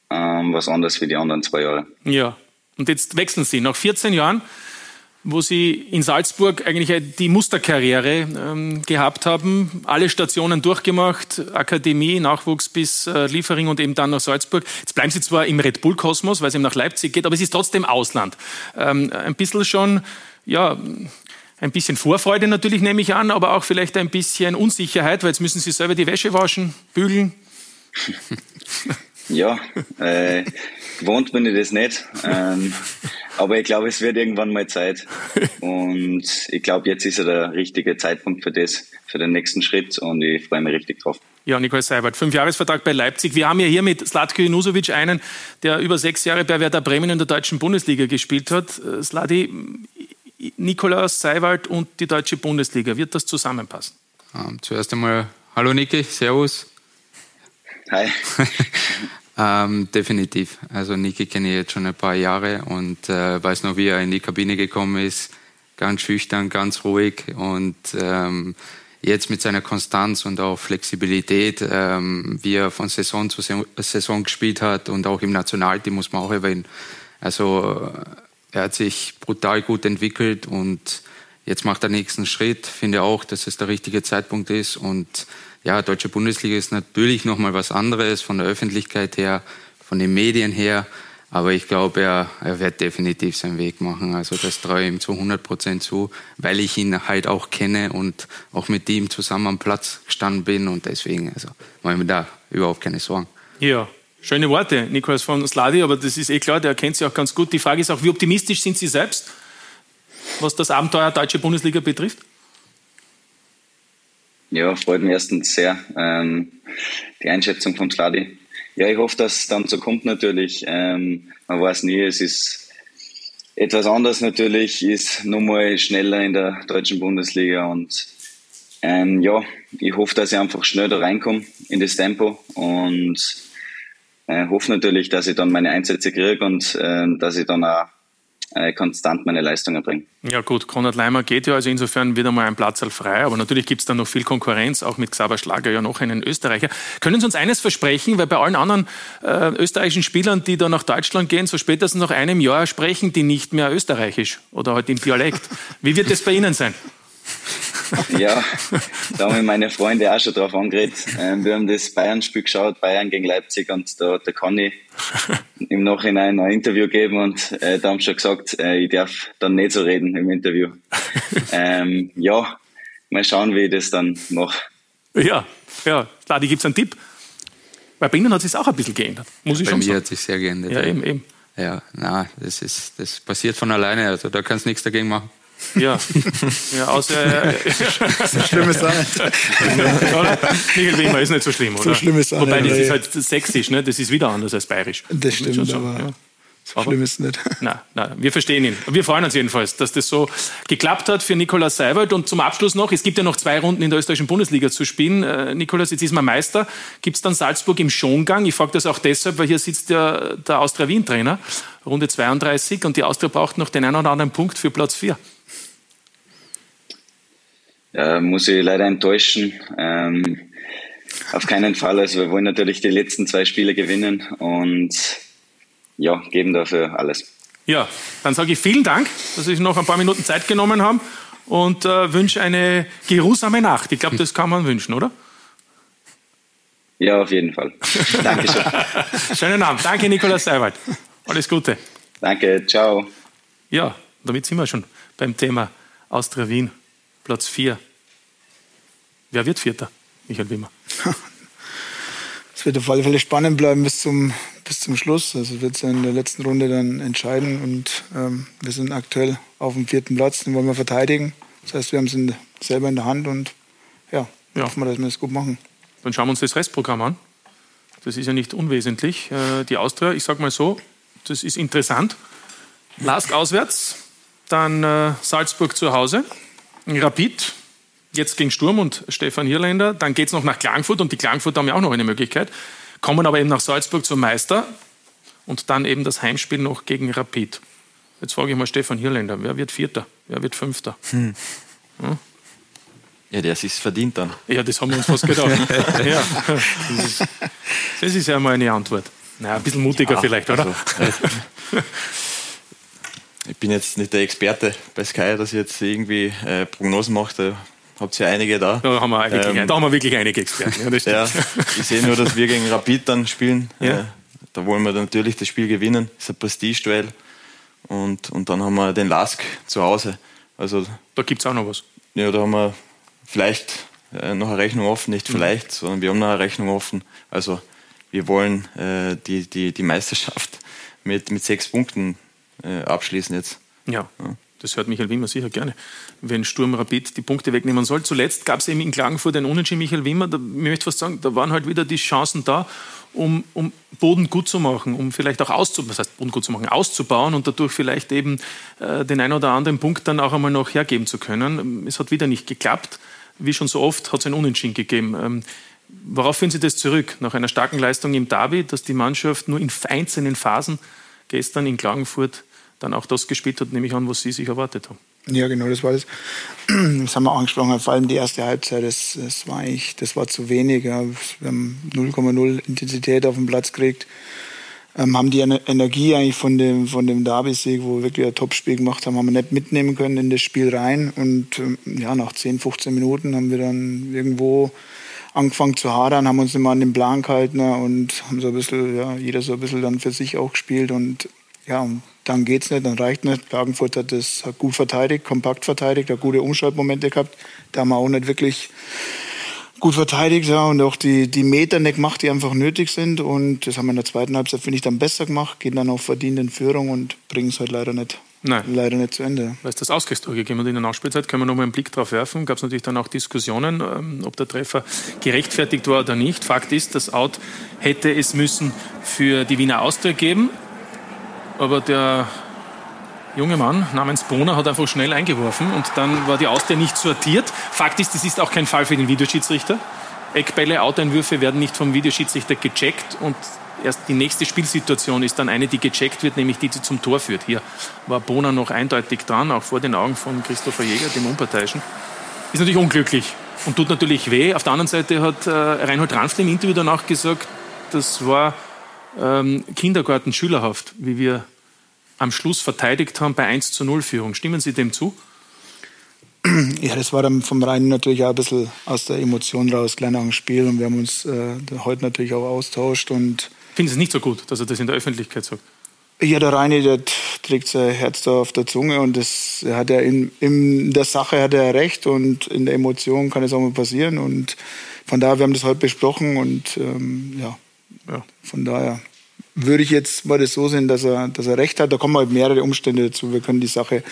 ähm, was anderes wie die anderen zwei Jahre. Ja, und jetzt wechseln Sie nach 14 Jahren wo Sie in Salzburg eigentlich die Musterkarriere ähm, gehabt haben, alle Stationen durchgemacht, Akademie, Nachwuchs bis äh, Liefering und eben dann nach Salzburg. Jetzt bleiben Sie zwar im Red Bull Kosmos, weil es eben nach Leipzig geht, aber es ist trotzdem Ausland. Ähm, ein bisschen schon, ja, ein bisschen Vorfreude natürlich nehme ich an, aber auch vielleicht ein bisschen Unsicherheit, weil jetzt müssen Sie selber die Wäsche waschen, bügeln. (laughs) Ja, äh, gewohnt bin ich das nicht. Ähm, aber ich glaube, es wird irgendwann mal Zeit. Und ich glaube, jetzt ist ja der richtige Zeitpunkt für das, für den nächsten Schritt. Und ich freue mich richtig drauf. Ja, Nicole Seibert, Fünfjahresvertrag bei Leipzig. Wir haben ja hier mit Slatko Junusovic einen, der über sechs Jahre bei Werder Bremen in der deutschen Bundesliga gespielt hat. Äh, Sladi, Nikolaus Seiwald und die deutsche Bundesliga. Wird das zusammenpassen? Um, ähm, zuerst einmal, hallo Niki, Servus. Hi. (laughs) Ähm, definitiv. Also Niki kenne ich jetzt schon ein paar Jahre und äh, weiß noch, wie er in die Kabine gekommen ist. Ganz schüchtern, ganz ruhig und ähm, jetzt mit seiner Konstanz und auch Flexibilität, ähm, wie er von Saison zu Saison gespielt hat und auch im Nationalteam muss man auch erwähnen. Also äh, er hat sich brutal gut entwickelt und jetzt macht er den nächsten Schritt. Finde auch, dass es der richtige Zeitpunkt ist und ja, deutsche Bundesliga ist natürlich nochmal was anderes von der Öffentlichkeit her, von den Medien her. Aber ich glaube, er, er wird definitiv seinen Weg machen. Also das traue ich ihm zu 100 Prozent zu, weil ich ihn halt auch kenne und auch mit ihm zusammen am Platz gestanden bin. Und deswegen, also mache ich mir da überhaupt keine Sorgen. Ja, schöne Worte, Nikolaus von Sladi, aber das ist eh klar, der kennt sie auch ganz gut. Die Frage ist auch, wie optimistisch sind Sie selbst, was das Abenteuer Deutsche Bundesliga betrifft? Ja, freut mich erstens sehr, ähm, die Einschätzung von Sladi. Ja, ich hoffe, dass es dann so kommt natürlich. Ähm, man weiß nie, es ist etwas anders natürlich, ist nochmal schneller in der deutschen Bundesliga und ähm, ja, ich hoffe, dass ich einfach schnell da reinkomme in das Tempo und äh, hoffe natürlich, dass ich dann meine Einsätze kriege und äh, dass ich dann auch äh, konstant meine Leistung erbringen. Ja gut, Konrad Leimer geht ja, also insofern wird einmal ein Platz frei, aber natürlich gibt es dann noch viel Konkurrenz, auch mit Xaver Schlager ja noch einen Österreicher. Können Sie uns eines versprechen, weil bei allen anderen äh, österreichischen Spielern, die da nach Deutschland gehen, so spätestens nach einem Jahr sprechen die nicht mehr Österreichisch oder halt im Dialekt. Wie wird das bei Ihnen sein? Ja, da haben meine Freunde auch schon drauf angeredet. Ähm, wir haben das Bayern-Spiel geschaut, Bayern gegen Leipzig, und da, da kann ich im Nachhinein ein Interview geben und äh, da haben sie schon gesagt, äh, ich darf dann nicht so reden im Interview. ähm, ja, mal schauen, wie ich das dann mache. Ja, ja, klar, gibt es einen Tipp. Weil bei Ihnen hat es sich auch ein bisschen geändert, muss ich bei schon mir sagen. hat sich sehr geändert. Ja, eben, eben. Ja, na, das ist, das passiert von alleine, also da kannst du nichts dagegen machen. Ja, ja außer. Äh, (laughs) schlimm ist es (laughs) Michael Wimmer ist nicht so schlimm, oder? So schlimm ist Wobei, das ist halt sächsisch, ne? das ist wieder anders als bayerisch. Das stimmt, aber. Ja. So schlimm ist es nicht. (laughs) Nein, nein, wir verstehen ihn. Wir freuen uns jedenfalls, dass das so geklappt hat für Nikolaus Seiwald. Und zum Abschluss noch, es gibt ja noch zwei Runden in der österreichischen Bundesliga zu spielen. Äh, Nikolaus, jetzt ist man Meister. Gibt es dann Salzburg im Schongang? Ich frage das auch deshalb, weil hier sitzt der, der Austria Wien-Trainer, Runde 32, und die Austria braucht noch den einen oder anderen Punkt für Platz 4. Ja, muss ich leider enttäuschen. Ähm, auf keinen Fall. Also wir wollen natürlich die letzten zwei Spiele gewinnen und ja, geben dafür alles. Ja, dann sage ich vielen Dank, dass Sie sich noch ein paar Minuten Zeit genommen haben und äh, wünsche eine geruhsame Nacht. Ich glaube, das kann man wünschen, oder? Ja, auf jeden Fall. (laughs) Dankeschön. Schönen Abend. Danke, Nikolaus Seiwald. Alles Gute. Danke, ciao. Ja, damit sind wir schon beim Thema Austria Wien. Platz 4. Wer wird Vierter? Michael Wimmer. (laughs) Es wird auf alle Fälle spannend bleiben bis zum, bis zum Schluss. Also wird es in der letzten Runde dann entscheiden. Und ähm, wir sind aktuell auf dem vierten Platz, den wollen wir verteidigen. Das heißt, wir haben es selber in der Hand und ja, ja. hoffen wir, dass wir das gut machen. Dann schauen wir uns das Restprogramm an. Das ist ja nicht unwesentlich. Äh, die Austria, ich sage mal so, das ist interessant. Lask auswärts, dann äh, Salzburg zu Hause, Rapid, jetzt gegen Sturm und Stefan Hirländer. Dann geht es noch nach Klagenfurt und die Klagenfurt haben ja auch noch eine Möglichkeit. Kommen aber eben nach Salzburg zum Meister und dann eben das Heimspiel noch gegen Rapid. Jetzt frage ich mal Stefan Hirländer, wer wird Vierter, wer wird Fünfter? Hm. Hm? Ja, der ist verdient dann. Ja, das haben wir uns fast gedacht. (laughs) ja, das, ist, das ist ja mal eine Antwort. Naja, ein bisschen mutiger ja, vielleicht, oder? Also, ich bin jetzt nicht der Experte bei Sky, dass ich jetzt irgendwie äh, Prognosen mache. Da habt ihr ja einige da. Da haben, wir wirklich, ähm, da haben wir wirklich einige Experten. Ja, (laughs) ja, ich sehe nur, dass wir gegen Rapid dann spielen. Ja. Äh, da wollen wir natürlich das Spiel gewinnen. Das ist ein Prestige-Duell. Und, und dann haben wir den Lask zu Hause. Also, da gibt es auch noch was. Ja, da haben wir vielleicht äh, noch eine Rechnung offen, nicht mhm. vielleicht, mhm. sondern wir haben noch eine Rechnung offen. Also wir wollen äh, die, die, die Meisterschaft mit, mit sechs Punkten äh, abschließen jetzt. Ja. ja. Das hört Michael Wimmer sicher gerne, wenn Sturm Rapid die Punkte wegnehmen soll. Zuletzt gab es eben in Klagenfurt einen Unentschieden, Michael Wimmer. Da, ich möchte fast sagen, da waren halt wieder die Chancen da, um, um Boden gut zu machen, um vielleicht auch auszubauen, was heißt Boden gut zu machen, auszubauen und dadurch vielleicht eben äh, den einen oder anderen Punkt dann auch einmal noch hergeben zu können. Es hat wieder nicht geklappt wie schon so oft, hat es ein Unentschieden gegeben. Ähm, worauf führen Sie das zurück? Nach einer starken Leistung im Derby, dass die Mannschaft nur in einzelnen Phasen gestern in Klagenfurt dann auch das gespielt hat, nehme ich an, was Sie sich erwartet haben. Ja, genau, das war das. (clears throat) Das haben wir angesprochen, vor allem die erste Halbzeit, das, das war eigentlich, das war zu wenig. Ja. Wir haben 0,0 Intensität auf den Platz gekriegt ähm, haben die Energie eigentlich von dem, von dem Derby-Sieg, wo wir wirklich ein Topspiel gemacht haben, haben wir nicht mitnehmen können in das Spiel rein. Und ähm, ja, nach 10, 15 Minuten haben wir dann irgendwo angefangen zu hadern, haben uns immer an den Plan gehalten und haben so ein bisschen, ja, jeder so ein bisschen dann für sich auch gespielt und ja, und dann geht's nicht, dann reicht nicht. Klagenfurt hat das hat gut verteidigt, kompakt verteidigt, hat gute Umschaltmomente gehabt. Da haben wir auch nicht wirklich gut verteidigt, ja, und auch die, die Meter nicht gemacht, die einfach nötig sind. Und das haben wir in der zweiten Halbzeit, finde ich, dann besser gemacht, gehen dann auch verdient in Führung und bringen es halt leider nicht. Nein. Leider nicht zu Ende. Weil es das Ausgleichstor gegeben hat in der Nachspielzeit, können wir noch mal einen Blick drauf werfen. Gab es natürlich dann auch Diskussionen, ähm, ob der Treffer gerechtfertigt war oder nicht. Fakt ist, das Out hätte es müssen für die Wiener Austria geben. Aber der junge Mann namens Bohner hat einfach schnell eingeworfen und dann war die Austria nicht sortiert. Fakt ist, das ist auch kein Fall für den Videoschiedsrichter. Eckbälle, Outeinwürfe werden nicht vom Videoschiedsrichter gecheckt und erst die nächste Spielsituation ist dann eine, die gecheckt wird, nämlich die, die zum Tor führt. Hier war Bohner noch eindeutig dran, auch vor den Augen von Christopher Jäger, dem Unparteiischen. Ist natürlich unglücklich und tut natürlich weh. Auf der anderen Seite hat äh, Reinhold Ranfl im Interview danach gesagt, das war ähm, Kindergarten-schülerhaft, wie wir am Schluss verteidigt haben bei 1 zu 0 Führung. Stimmen Sie dem zu? Ja, das war dann vom Rhein natürlich auch ein bisschen aus der Emotion raus, kleiner Spiel. Und wir haben uns äh, heute natürlich auch austauscht. Und Finden Sie es nicht so gut, dass er das in der Öffentlichkeit sagt? Ja, der Reini, der trägt sein Herz da auf der Zunge und das hat er in, in der Sache hat er recht und in der Emotion kann es auch mal passieren. Und von daher, wir haben das heute besprochen und ähm, ja, ja, von daher würde ich jetzt mal das so sehen, dass er, dass er recht hat. Da kommen halt mehrere Umstände dazu. Wir können die Sache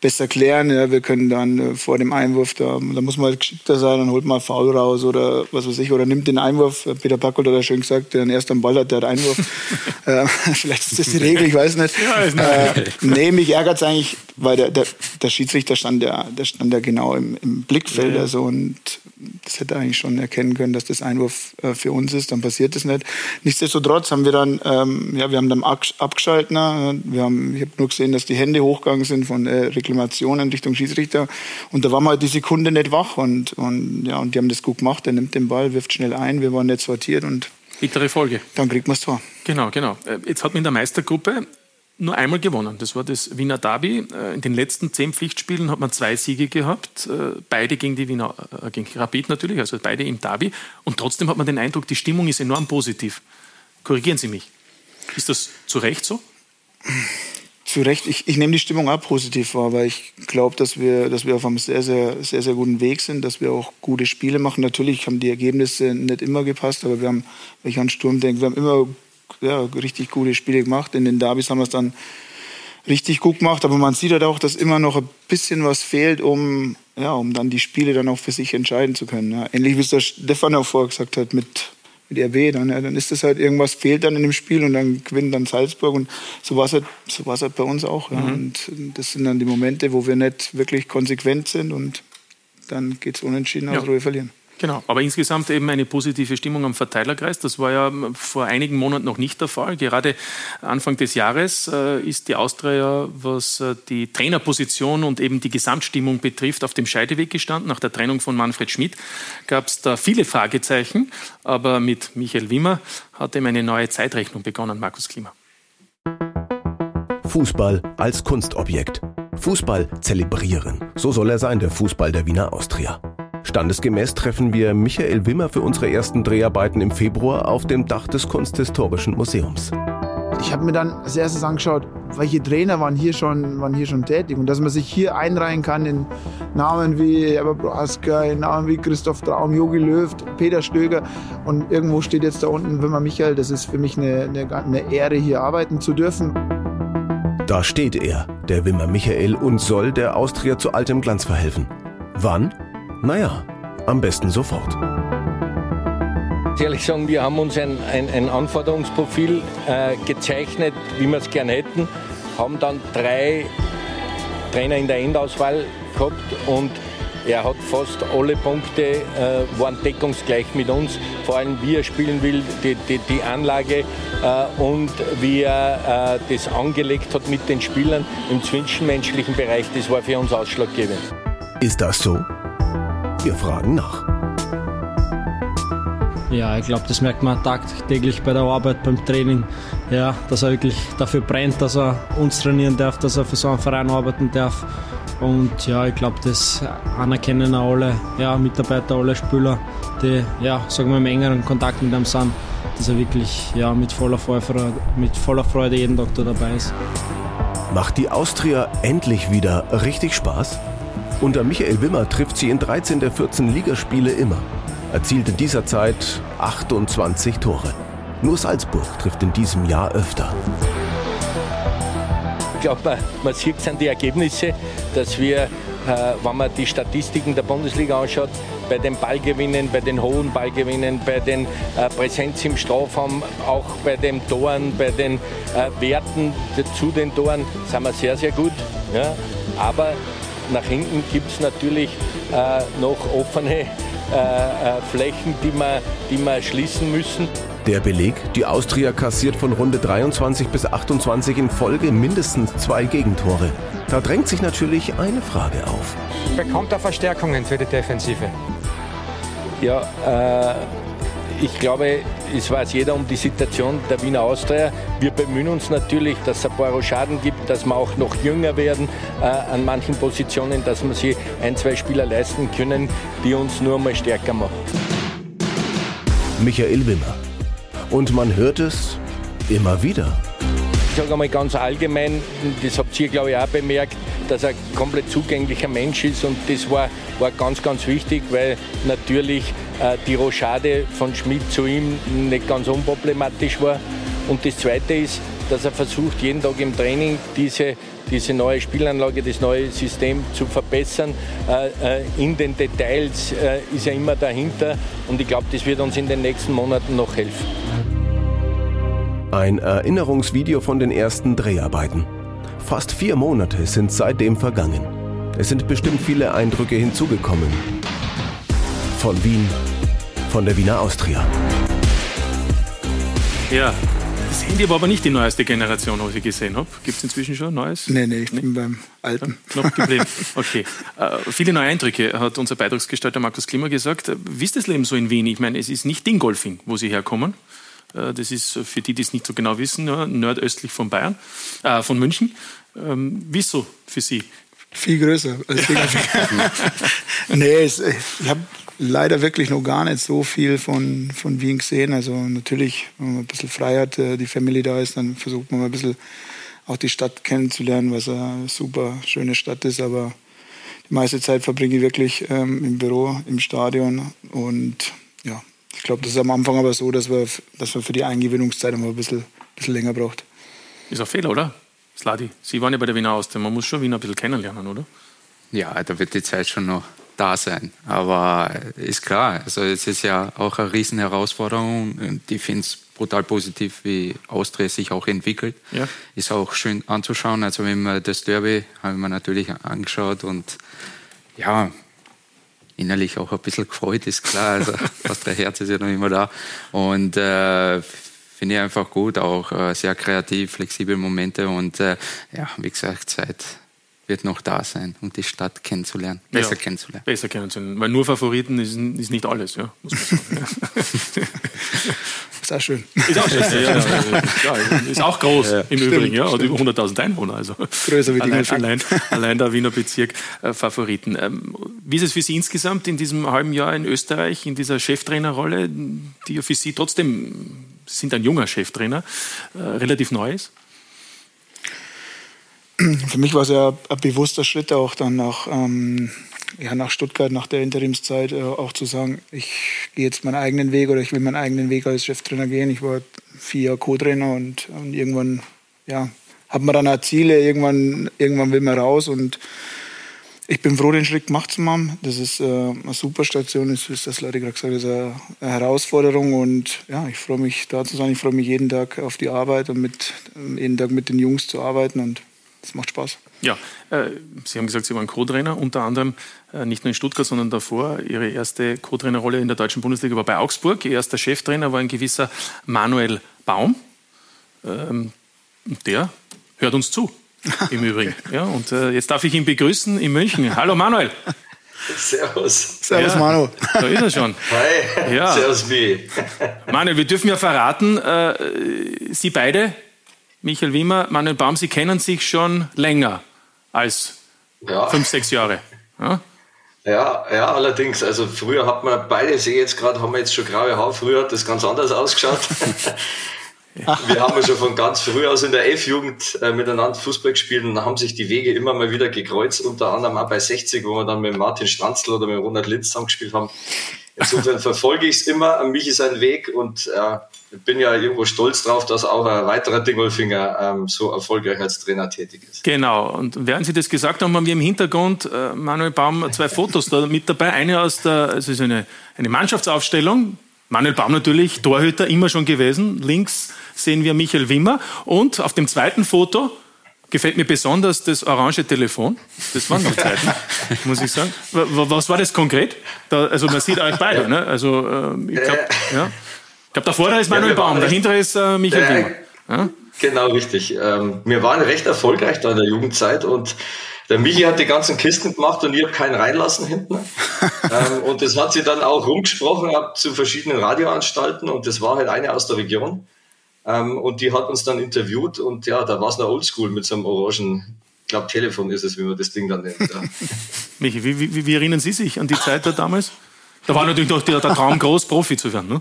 besser klären. Ja. Wir können dann äh, vor dem Einwurf, da, da muss man halt geschickter sein, dann holt man Foul raus oder was weiß ich, oder nimmt den Einwurf. Peter Packold hat ja schön gesagt, der den ersten Ball hat, der hat Einwurf. (laughs) äh, (laughs) vielleicht ist das die Regel, ich weiß nicht. Ja, äh, nee, mich ärgert es eigentlich, weil der, der, der Schiedsrichter stand ja, der stand ja genau im, im Blickfeld. Ja, Also, und das hätte eigentlich schon erkennen können, dass das Einwurf äh, für uns ist, dann passiert das nicht. Nichtsdestotrotz haben wir dann, ähm, ja, wir haben dann abgeschaltet. Ne? Wir haben, ich habe nur gesehen, dass die Hände hochgegangen sind von äh, Reklamationen Richtung Schiedsrichter und da war mal die Sekunde nicht wach und, und ja, und die haben das gut gemacht. Er nimmt den Ball, wirft schnell ein, wir waren nicht sortiert und Bittere Folge. Dann kriegt man es Tor. Genau, genau. Äh, jetzt hat man in der Meistergruppe nur einmal gewonnen. Das war das Wiener Derby. Äh, in den letzten zehn Pflichtspielen hat man zwei Siege gehabt, äh, beide gegen die Wiener, gegen Rapid natürlich, also beide im Derby. Und trotzdem hat man den Eindruck, die Stimmung ist enorm positiv. Korrigieren Sie mich. Ist das zu Recht so? Zu Recht. Ich, ich nehme die Stimmung auch positiv wahr, weil ich glaube, dass wir, dass wir auf einem sehr, sehr, sehr, sehr guten Weg sind, dass wir auch gute Spiele machen. Natürlich haben die Ergebnisse nicht immer gepasst, aber wir haben, wenn ich an Sturm denke, wir haben immer ja, richtig gute Spiele gemacht. In den Derbys haben wir es dann richtig gut gemacht, aber man sieht halt auch, dass immer noch ein bisschen was fehlt, um, ja, um dann die Spiele dann auch für sich entscheiden zu können. Ja. Ähnlich wie es der Stefan auch vorher gesagt hat, mit, mit RB, dann, ja, dann ist das halt irgendwas fehlt dann in dem Spiel und dann gewinnt dann Salzburg und so war es halt, so halt bei uns auch. Ja. Mhm. Und das sind dann die Momente, wo wir nicht wirklich konsequent sind und dann geht es unentschieden aus, ja. wir verlieren. Genau, aber insgesamt eben eine positive Stimmung am Verteilerkreis. Das war ja vor einigen Monaten noch nicht der Fall. Gerade Anfang des Jahres äh, ist die Austria, was äh, die Trainerposition und eben die Gesamtstimmung betrifft, auf dem Scheideweg gestanden. Nach der Trennung von Manfred Schmidt gab es da viele Fragezeichen, aber mit Michael Wimmer hat eben eine neue Zeitrechnung begonnen, Markus Klima. Fußball als Kunstobjekt. Fußball zelebrieren. So soll er sein, der Fußball der Wiener Austria. Standesgemäß treffen wir Michael Wimmer für unsere ersten Dreharbeiten im Februar auf dem Dach des Kunsthistorischen Museums. Ich habe mir dann als erstes angeschaut, welche Trainer waren hier schon, waren hier schon tätig und dass man sich hier einreihen kann in Namen wie Herbert Braska, in Namen wie Christoph Traum, Jogi Löw, Peter Stöger und irgendwo steht jetzt da unten Wimmer Michael. Das ist für mich eine, eine, eine Ehre, hier arbeiten zu dürfen. Da steht er, der Wimmer Michael, und soll der Austria zu altem Glanz verhelfen. Wann? Naja, am besten sofort. Ehrlich sagen, wir haben uns ein, ein, ein Anforderungsprofil äh, gezeichnet, wie wir es gern hätten, haben dann drei Trainer in der Endauswahl gehabt und er hat fast alle Punkte, äh, waren deckungsgleich mit uns. Vor allem, wie er spielen will, die, die, die Anlage äh, und wie er äh, das angelegt hat mit den Spielern im zwischenmenschlichen Bereich, das war für uns ausschlaggebend. Ist das so? Wir fragen nach. Ja, ich glaube, das merkt man tagtäglich bei der Arbeit, beim Training. Ja, dass er wirklich dafür brennt, dass er uns trainieren darf, dass er für so einen Verein arbeiten darf. Und ja, ich glaube, das anerkennen auch alle ja, Mitarbeiter, alle Spieler, die ja, sagen wir, im engeren Kontakt mit ihm sind, dass er wirklich ja, mit, voller Freude, mit voller Freude jeden Tag da dabei ist. Macht die Austria endlich wieder richtig Spaß? Unter Michael Wimmer trifft sie in 13 der 14 Ligaspiele immer. Erzielt in dieser Zeit 28 Tore. Nur Salzburg trifft in diesem Jahr öfter. Ich glaube, man, man sieht es an die Ergebnisse, dass wir, äh, wenn man die Statistiken der Bundesliga anschaut, bei den Ballgewinnen, bei den hohen Ballgewinnen, bei den äh, Präsenz im Strafraum, auch bei den Toren, bei den äh, Werten zu den Toren sind wir sehr, sehr gut. Ja? Aber nach hinten gibt es natürlich äh, noch offene äh, äh, Flächen, die wir, die wir schließen müssen. Der Beleg, die Austria kassiert von Runde 23 bis 28 in Folge mindestens zwei Gegentore. Da drängt sich natürlich eine Frage auf. Bekommt er Verstärkungen für die Defensive? Ja, äh, ich glaube, es weiß jeder um die Situation der Wiener Austria. Wir bemühen uns natürlich, dass es ein paar Schaden gibt, dass wir auch noch jünger werden äh, an manchen Positionen, dass wir sie ein, zwei Spieler leisten können, die uns nur mal stärker machen. Michael Wimmer. Und man hört es immer wieder. Ich sage einmal ganz allgemein, das habt ihr glaube ich auch bemerkt, dass er ein komplett zugänglicher Mensch ist und das war, war ganz, ganz wichtig, weil natürlich äh, die Rochade von Schmidt zu ihm nicht ganz unproblematisch war. Und das Zweite ist, dass er versucht, jeden Tag im Training diese, diese neue Spielanlage, das neue System zu verbessern. Äh, äh, in den Details ist er immer dahinter und ich glaube, das wird uns in den nächsten Monaten noch helfen. Ein Erinnerungsvideo von den ersten Dreharbeiten. Fast vier Monate sind seitdem vergangen. Es sind bestimmt viele Eindrücke hinzugekommen. Von Wien, von der Wiener Austria. Ja, das Handy war aber nicht die neueste Generation, was ich gesehen habe. Gibt es inzwischen schon Neues? Nee, nee, ich nee? bin beim alten. Ja, noch geblieben. (laughs) Okay. Äh, viele neue Eindrücke, hat unser Beitragsgestalter Markus Klima gesagt. Wie ist das Leben so in Wien? Ich meine, es ist nicht Dingolfing, wo Sie herkommen. Äh, das ist für die, die es nicht so genau wissen, nordöstlich von Bayern, äh, von München. Ähm, wieso für Sie? Viel größer. Also (laughs) nee, es, ich habe leider wirklich noch gar nicht so viel von, von Wien gesehen. Also natürlich, wenn man ein bisschen Freiheit, äh, die Family da ist, dann versucht man mal ein bisschen auch die Stadt kennenzulernen, was eine super schöne Stadt ist. Aber die meiste Zeit verbringe ich wirklich ähm, im Büro, im Stadion und ja, glaube, das ist am Anfang aber so, dass wir, dass wir für die Eingewinnungszeit immer ein bisschen, bisschen länger braucht. Ist auch Fehler, oder? Sladi, Sie waren ja bei der Wiener Austria. Man muss schon Wiener ein bisschen kennenlernen, oder? Ja, da wird die Zeit schon noch da sein. Aber ist klar, also es ist ja auch eine Riesenherausforderung. Ich finde es brutal positiv, wie Austria sich auch entwickelt. Ja. Ist auch schön anzuschauen. Also wenn man das Derby habe ich mir natürlich angeschaut und ja, innerlich auch ein bisschen gefreut, ist klar. Also (laughs) Austria Herz ist ja noch immer da. Und äh, finde ich einfach gut, auch äh, sehr kreativ, flexible Momente und äh, ja, wie gesagt, Zeit wird noch da sein, um die Stadt kennenzulernen, besser Ja, kennenzulernen. Besser kennenzulernen. Weil nur Favoriten ist, ist nicht alles, ja, muss man sagen. (laughs) ist auch schön. Ist auch schön, ja, ja, ja, ist auch groß Ja, im stimmt, Übrigen, ja, und über 100.000 Einwohner. Also Größer wie die allein, allein, allein der Wiener Bezirk äh, Favoriten. Ähm, wie ist es für Sie insgesamt in diesem halben Jahr in Österreich, in dieser Cheftrainerrolle, die ja für Sie trotzdem, Sie sind ein junger Cheftrainer, äh, relativ neu ist? Für mich war es ja ein bewusster Schritt auch dann nach, ähm, ja, nach Stuttgart, nach der Interimszeit, äh, auch zu sagen, ich gehe jetzt meinen eigenen Weg oder ich will meinen eigenen Weg als Cheftrainer gehen. Ich war vier Jahre Co-Trainer und, und irgendwann, ja, hat man dann auch Ziele, irgendwann, irgendwann will man raus und ich bin froh, den Schritt gemacht zu haben. Das ist äh, eine super Station, das ist, das Leute gerade gesagt, das ist eine, Herausforderung und ja, ich freue mich da zu sein. Ich freue mich jeden Tag auf die Arbeit und mit, jeden Tag mit den Jungs zu arbeiten und das macht Spaß. Ja, äh, Sie haben gesagt, Sie waren Co-Trainer, unter anderem äh, nicht nur in Stuttgart, sondern davor. Ihre erste Co-Trainerrolle in der deutschen Bundesliga war bei Augsburg. Ihr erster Cheftrainer war ein gewisser Manuel Baum. Ähm, der hört uns zu, im (laughs) Übrigen. Ja, und äh, jetzt darf ich ihn begrüßen in München. Hallo Manuel. Servus. Servus, Ja, Manu. Da ist er schon. (laughs) Hi. Ja. Servus, B. (laughs) Manuel, wir dürfen ja verraten, äh, Sie beide, Michael Wimmer, Manuel Baum, Sie kennen sich schon länger als Ja. fünf, sechs Jahre. Ja? Ja, ja, allerdings. Also früher hat man beide, sehe jetzt gerade, haben wir jetzt schon graue Haare. Früher hat das ganz anders ausgeschaut. (laughs) Wir haben ja schon von ganz früh aus in der F-Jugend äh, miteinander Fußball gespielt und haben sich die Wege immer mal wieder gekreuzt, unter anderem auch bei 60, wo wir dann mit Martin Stranzl oder mit Ronald Linz zusammengespielt haben. Insofern verfolge ich es immer, mich ist ein Weg und äh, bin ja irgendwo stolz drauf, dass auch ein weiterer Dingolfinger ähm, so erfolgreich als Trainer tätig ist. Genau, und während Sie das gesagt haben, haben wir im Hintergrund, äh, Manuel Baum, zwei Fotos da mit dabei. Eine aus der, also es ist eine, eine Mannschaftsaufstellung. Manuel Baum natürlich, Torhüter immer schon gewesen. Links sehen wir Michael Wimmer. Und auf dem zweiten Foto gefällt mir besonders das orange Telefon. Das waren noch Zeiten, (laughs) muss ich sagen. Wa- wa- Was war das konkret? Da, also man sieht euch beide. Ne? Also ähm, ich glaube, ja. Ich glaub, davor da ist Manuel waren Baum, recht- dahinter ist äh, Michael Ja, Wimmer. Ja? Genau, richtig. Ähm, wir waren recht erfolgreich da in der Jugendzeit und der Michi hat die ganzen Kisten gemacht und ich habe keinen reinlassen hinten. (laughs) ähm, und das hat sie dann auch rumgesprochen ab zu verschiedenen Radioanstalten und das war halt eine aus der Region. Ähm, und die hat uns dann interviewt und ja, da war es noch oldschool mit so einem orangen, ich glaube Telefon ist es, wie man das Ding dann nennt. Ja. (laughs) Michi, wie, wie, wie erinnern Sie sich an die Zeit da damals? Da war natürlich noch der, der Traum (laughs) groß, Profi zu werden. Ne?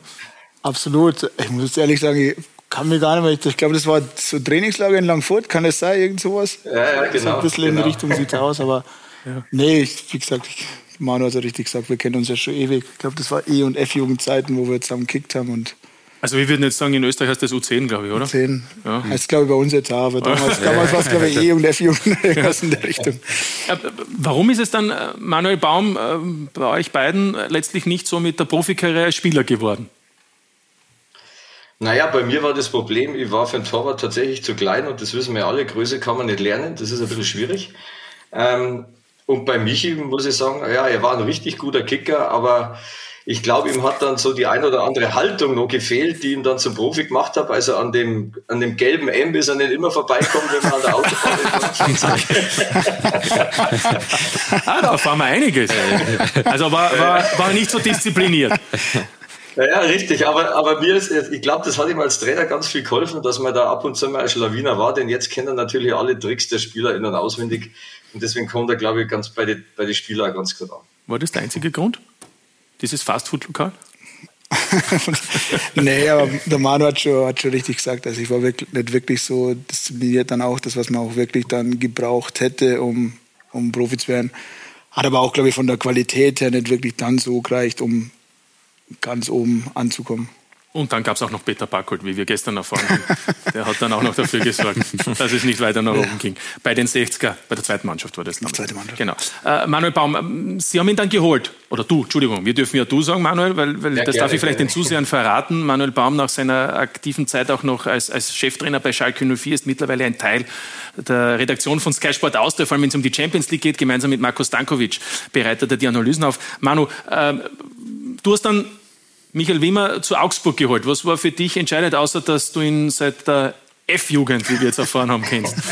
Absolut. Ich muss jetzt ehrlich sagen, ich kann mir gar nicht mehr. Ich glaube, das war so Trainingslager in Langfurt. Kann das sein? Irgend sowas? Ja, ja, So genau, ein bisschen in die genau. Richtung sieht es aus. Aber (laughs) nee, ich, wie gesagt, ich, Manu hat ja richtig gesagt, wir kennen uns ja schon ewig. Ich glaube, das war E- und F-Jugendzeiten, wo wir zusammen gekickt haben. Und Also wir würden jetzt sagen, in Österreich heißt das U10, glaube ich, oder? 10 Ja. heißt, glaube ich, bei uns jetzt auch. Aber damals, damals war es, glaube ich, E- und F-Jugend. (laughs) Irgendwas in der Richtung. Warum ist es dann, äh, Manuel Baum, äh, bei euch beiden letztlich nicht so mit der Profikarriere als Spieler geworden? Naja, bei mir war das Problem, ich war für einen Torwart tatsächlich zu klein und das wissen wir alle, Größe kann man nicht lernen, das ist ein bisschen schwierig. Ähm, und bei Michi muss ich sagen, ja, er war ein richtig guter Kicker, aber ich glaube, ihm hat dann so die ein oder andere Haltung noch gefehlt, die ihn dann zum Profi gemacht hat. Also an dem, an dem gelben M ist er nicht immer vorbeikommen, wenn man an der Autobahn ist. (laughs) Ah, da erfahren wir einiges. Also war, war, war er nicht so diszipliniert. Ja, ja, richtig. Aber, aber mir ist, ich glaube, das hat ihm als Trainer ganz viel geholfen, dass man da ab und zu mal ein Schlawiner war, denn jetzt kennen natürlich alle Tricks der Spieler in- und auswendig. Und deswegen kommt er, glaube ich, ganz bei den bei die Spieler auch ganz gut an. War das der einzige Grund? Dieses Fastfood-Lokal? (laughs) nee, aber der Manu hat schon, hat schon richtig gesagt. Also ich war wirklich, nicht wirklich so diszipliniert dann auch, das, was man auch wirklich dann gebraucht hätte, um, um Profi zu werden. Hat aber auch, glaube ich, von der Qualität her nicht wirklich dann so gereicht, um ganz oben anzukommen. Und dann gab es auch noch Peter Backold, wie wir gestern erfahren haben. Der hat dann auch noch dafür gesorgt, (laughs) dass es nicht weiter nach oben ging. Bei den 60er, bei der zweiten Mannschaft war das. Die zweite Mannschaft. Genau. Äh, Manuel Baum, ähm, Sie haben ihn dann geholt. Oder du, Entschuldigung, wir dürfen ja du sagen, Manuel, weil, weil ja, das gerne, darf ich vielleicht gerne. den Zusehern verraten. Manuel Baum nach seiner aktiven Zeit auch noch als, als Cheftrainer bei Schalke 04 ist mittlerweile ein Teil der Redaktion von Sky Sport Austria, vor allem wenn es um die Champions League geht, gemeinsam mit Marco Stankovic bereitet er die Analysen auf. Manu, äh, du hast dann Michael Wimmer zu Augsburg geholt. Was war für dich entscheidend, außer dass du ihn seit der F-Jugend, wie wir jetzt erfahren haben, kennst? (laughs)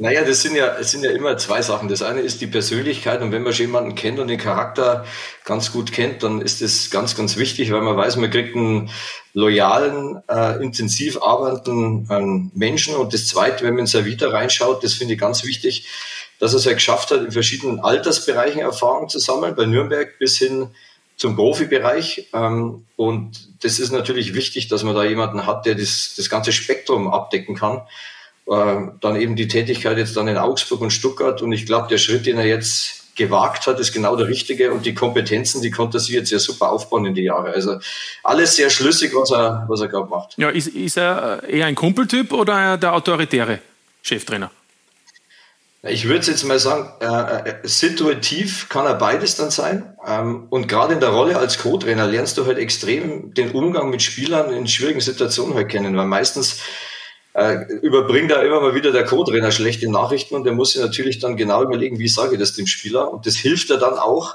Naja, das sind ja, es sind ja immer zwei Sachen. Das eine ist die Persönlichkeit und wenn man schon jemanden kennt und den Charakter ganz gut kennt, dann ist das ganz, ganz wichtig, weil man weiß, man kriegt einen loyalen, äh, intensiv arbeitenden äh, Menschen. Und das zweite, wenn man in sein Vita reinschaut, das finde ich ganz wichtig, dass er es ja geschafft hat, in verschiedenen Altersbereichen Erfahrung zu sammeln, bei Nürnberg bis hin zum Profibereich. Ähm, und das ist natürlich wichtig, dass man da jemanden hat, der das, das ganze Spektrum abdecken kann. Äh, dann eben die Tätigkeit jetzt dann in Augsburg und Stuttgart. Und ich glaube, der Schritt, den er jetzt gewagt hat, ist genau der richtige. Und die Kompetenzen, die konnte er sich jetzt sehr super aufbauen in die Jahre. Also alles sehr schlüssig, was er, was er gerade macht. Ja, ist, ist er eher ein Kumpeltyp oder der autoritäre Cheftrainer? Ich würde jetzt mal sagen, äh, äh, situativ kann er beides dann sein. Ähm, und gerade in der Rolle als Co-Trainer lernst du halt extrem den Umgang mit Spielern in schwierigen Situationen halt kennen, weil meistens äh, überbringt da immer mal wieder der Co-Trainer schlechte Nachrichten und der muss sich natürlich dann genau überlegen, wie sage ich das dem Spieler. Und das hilft er dann auch,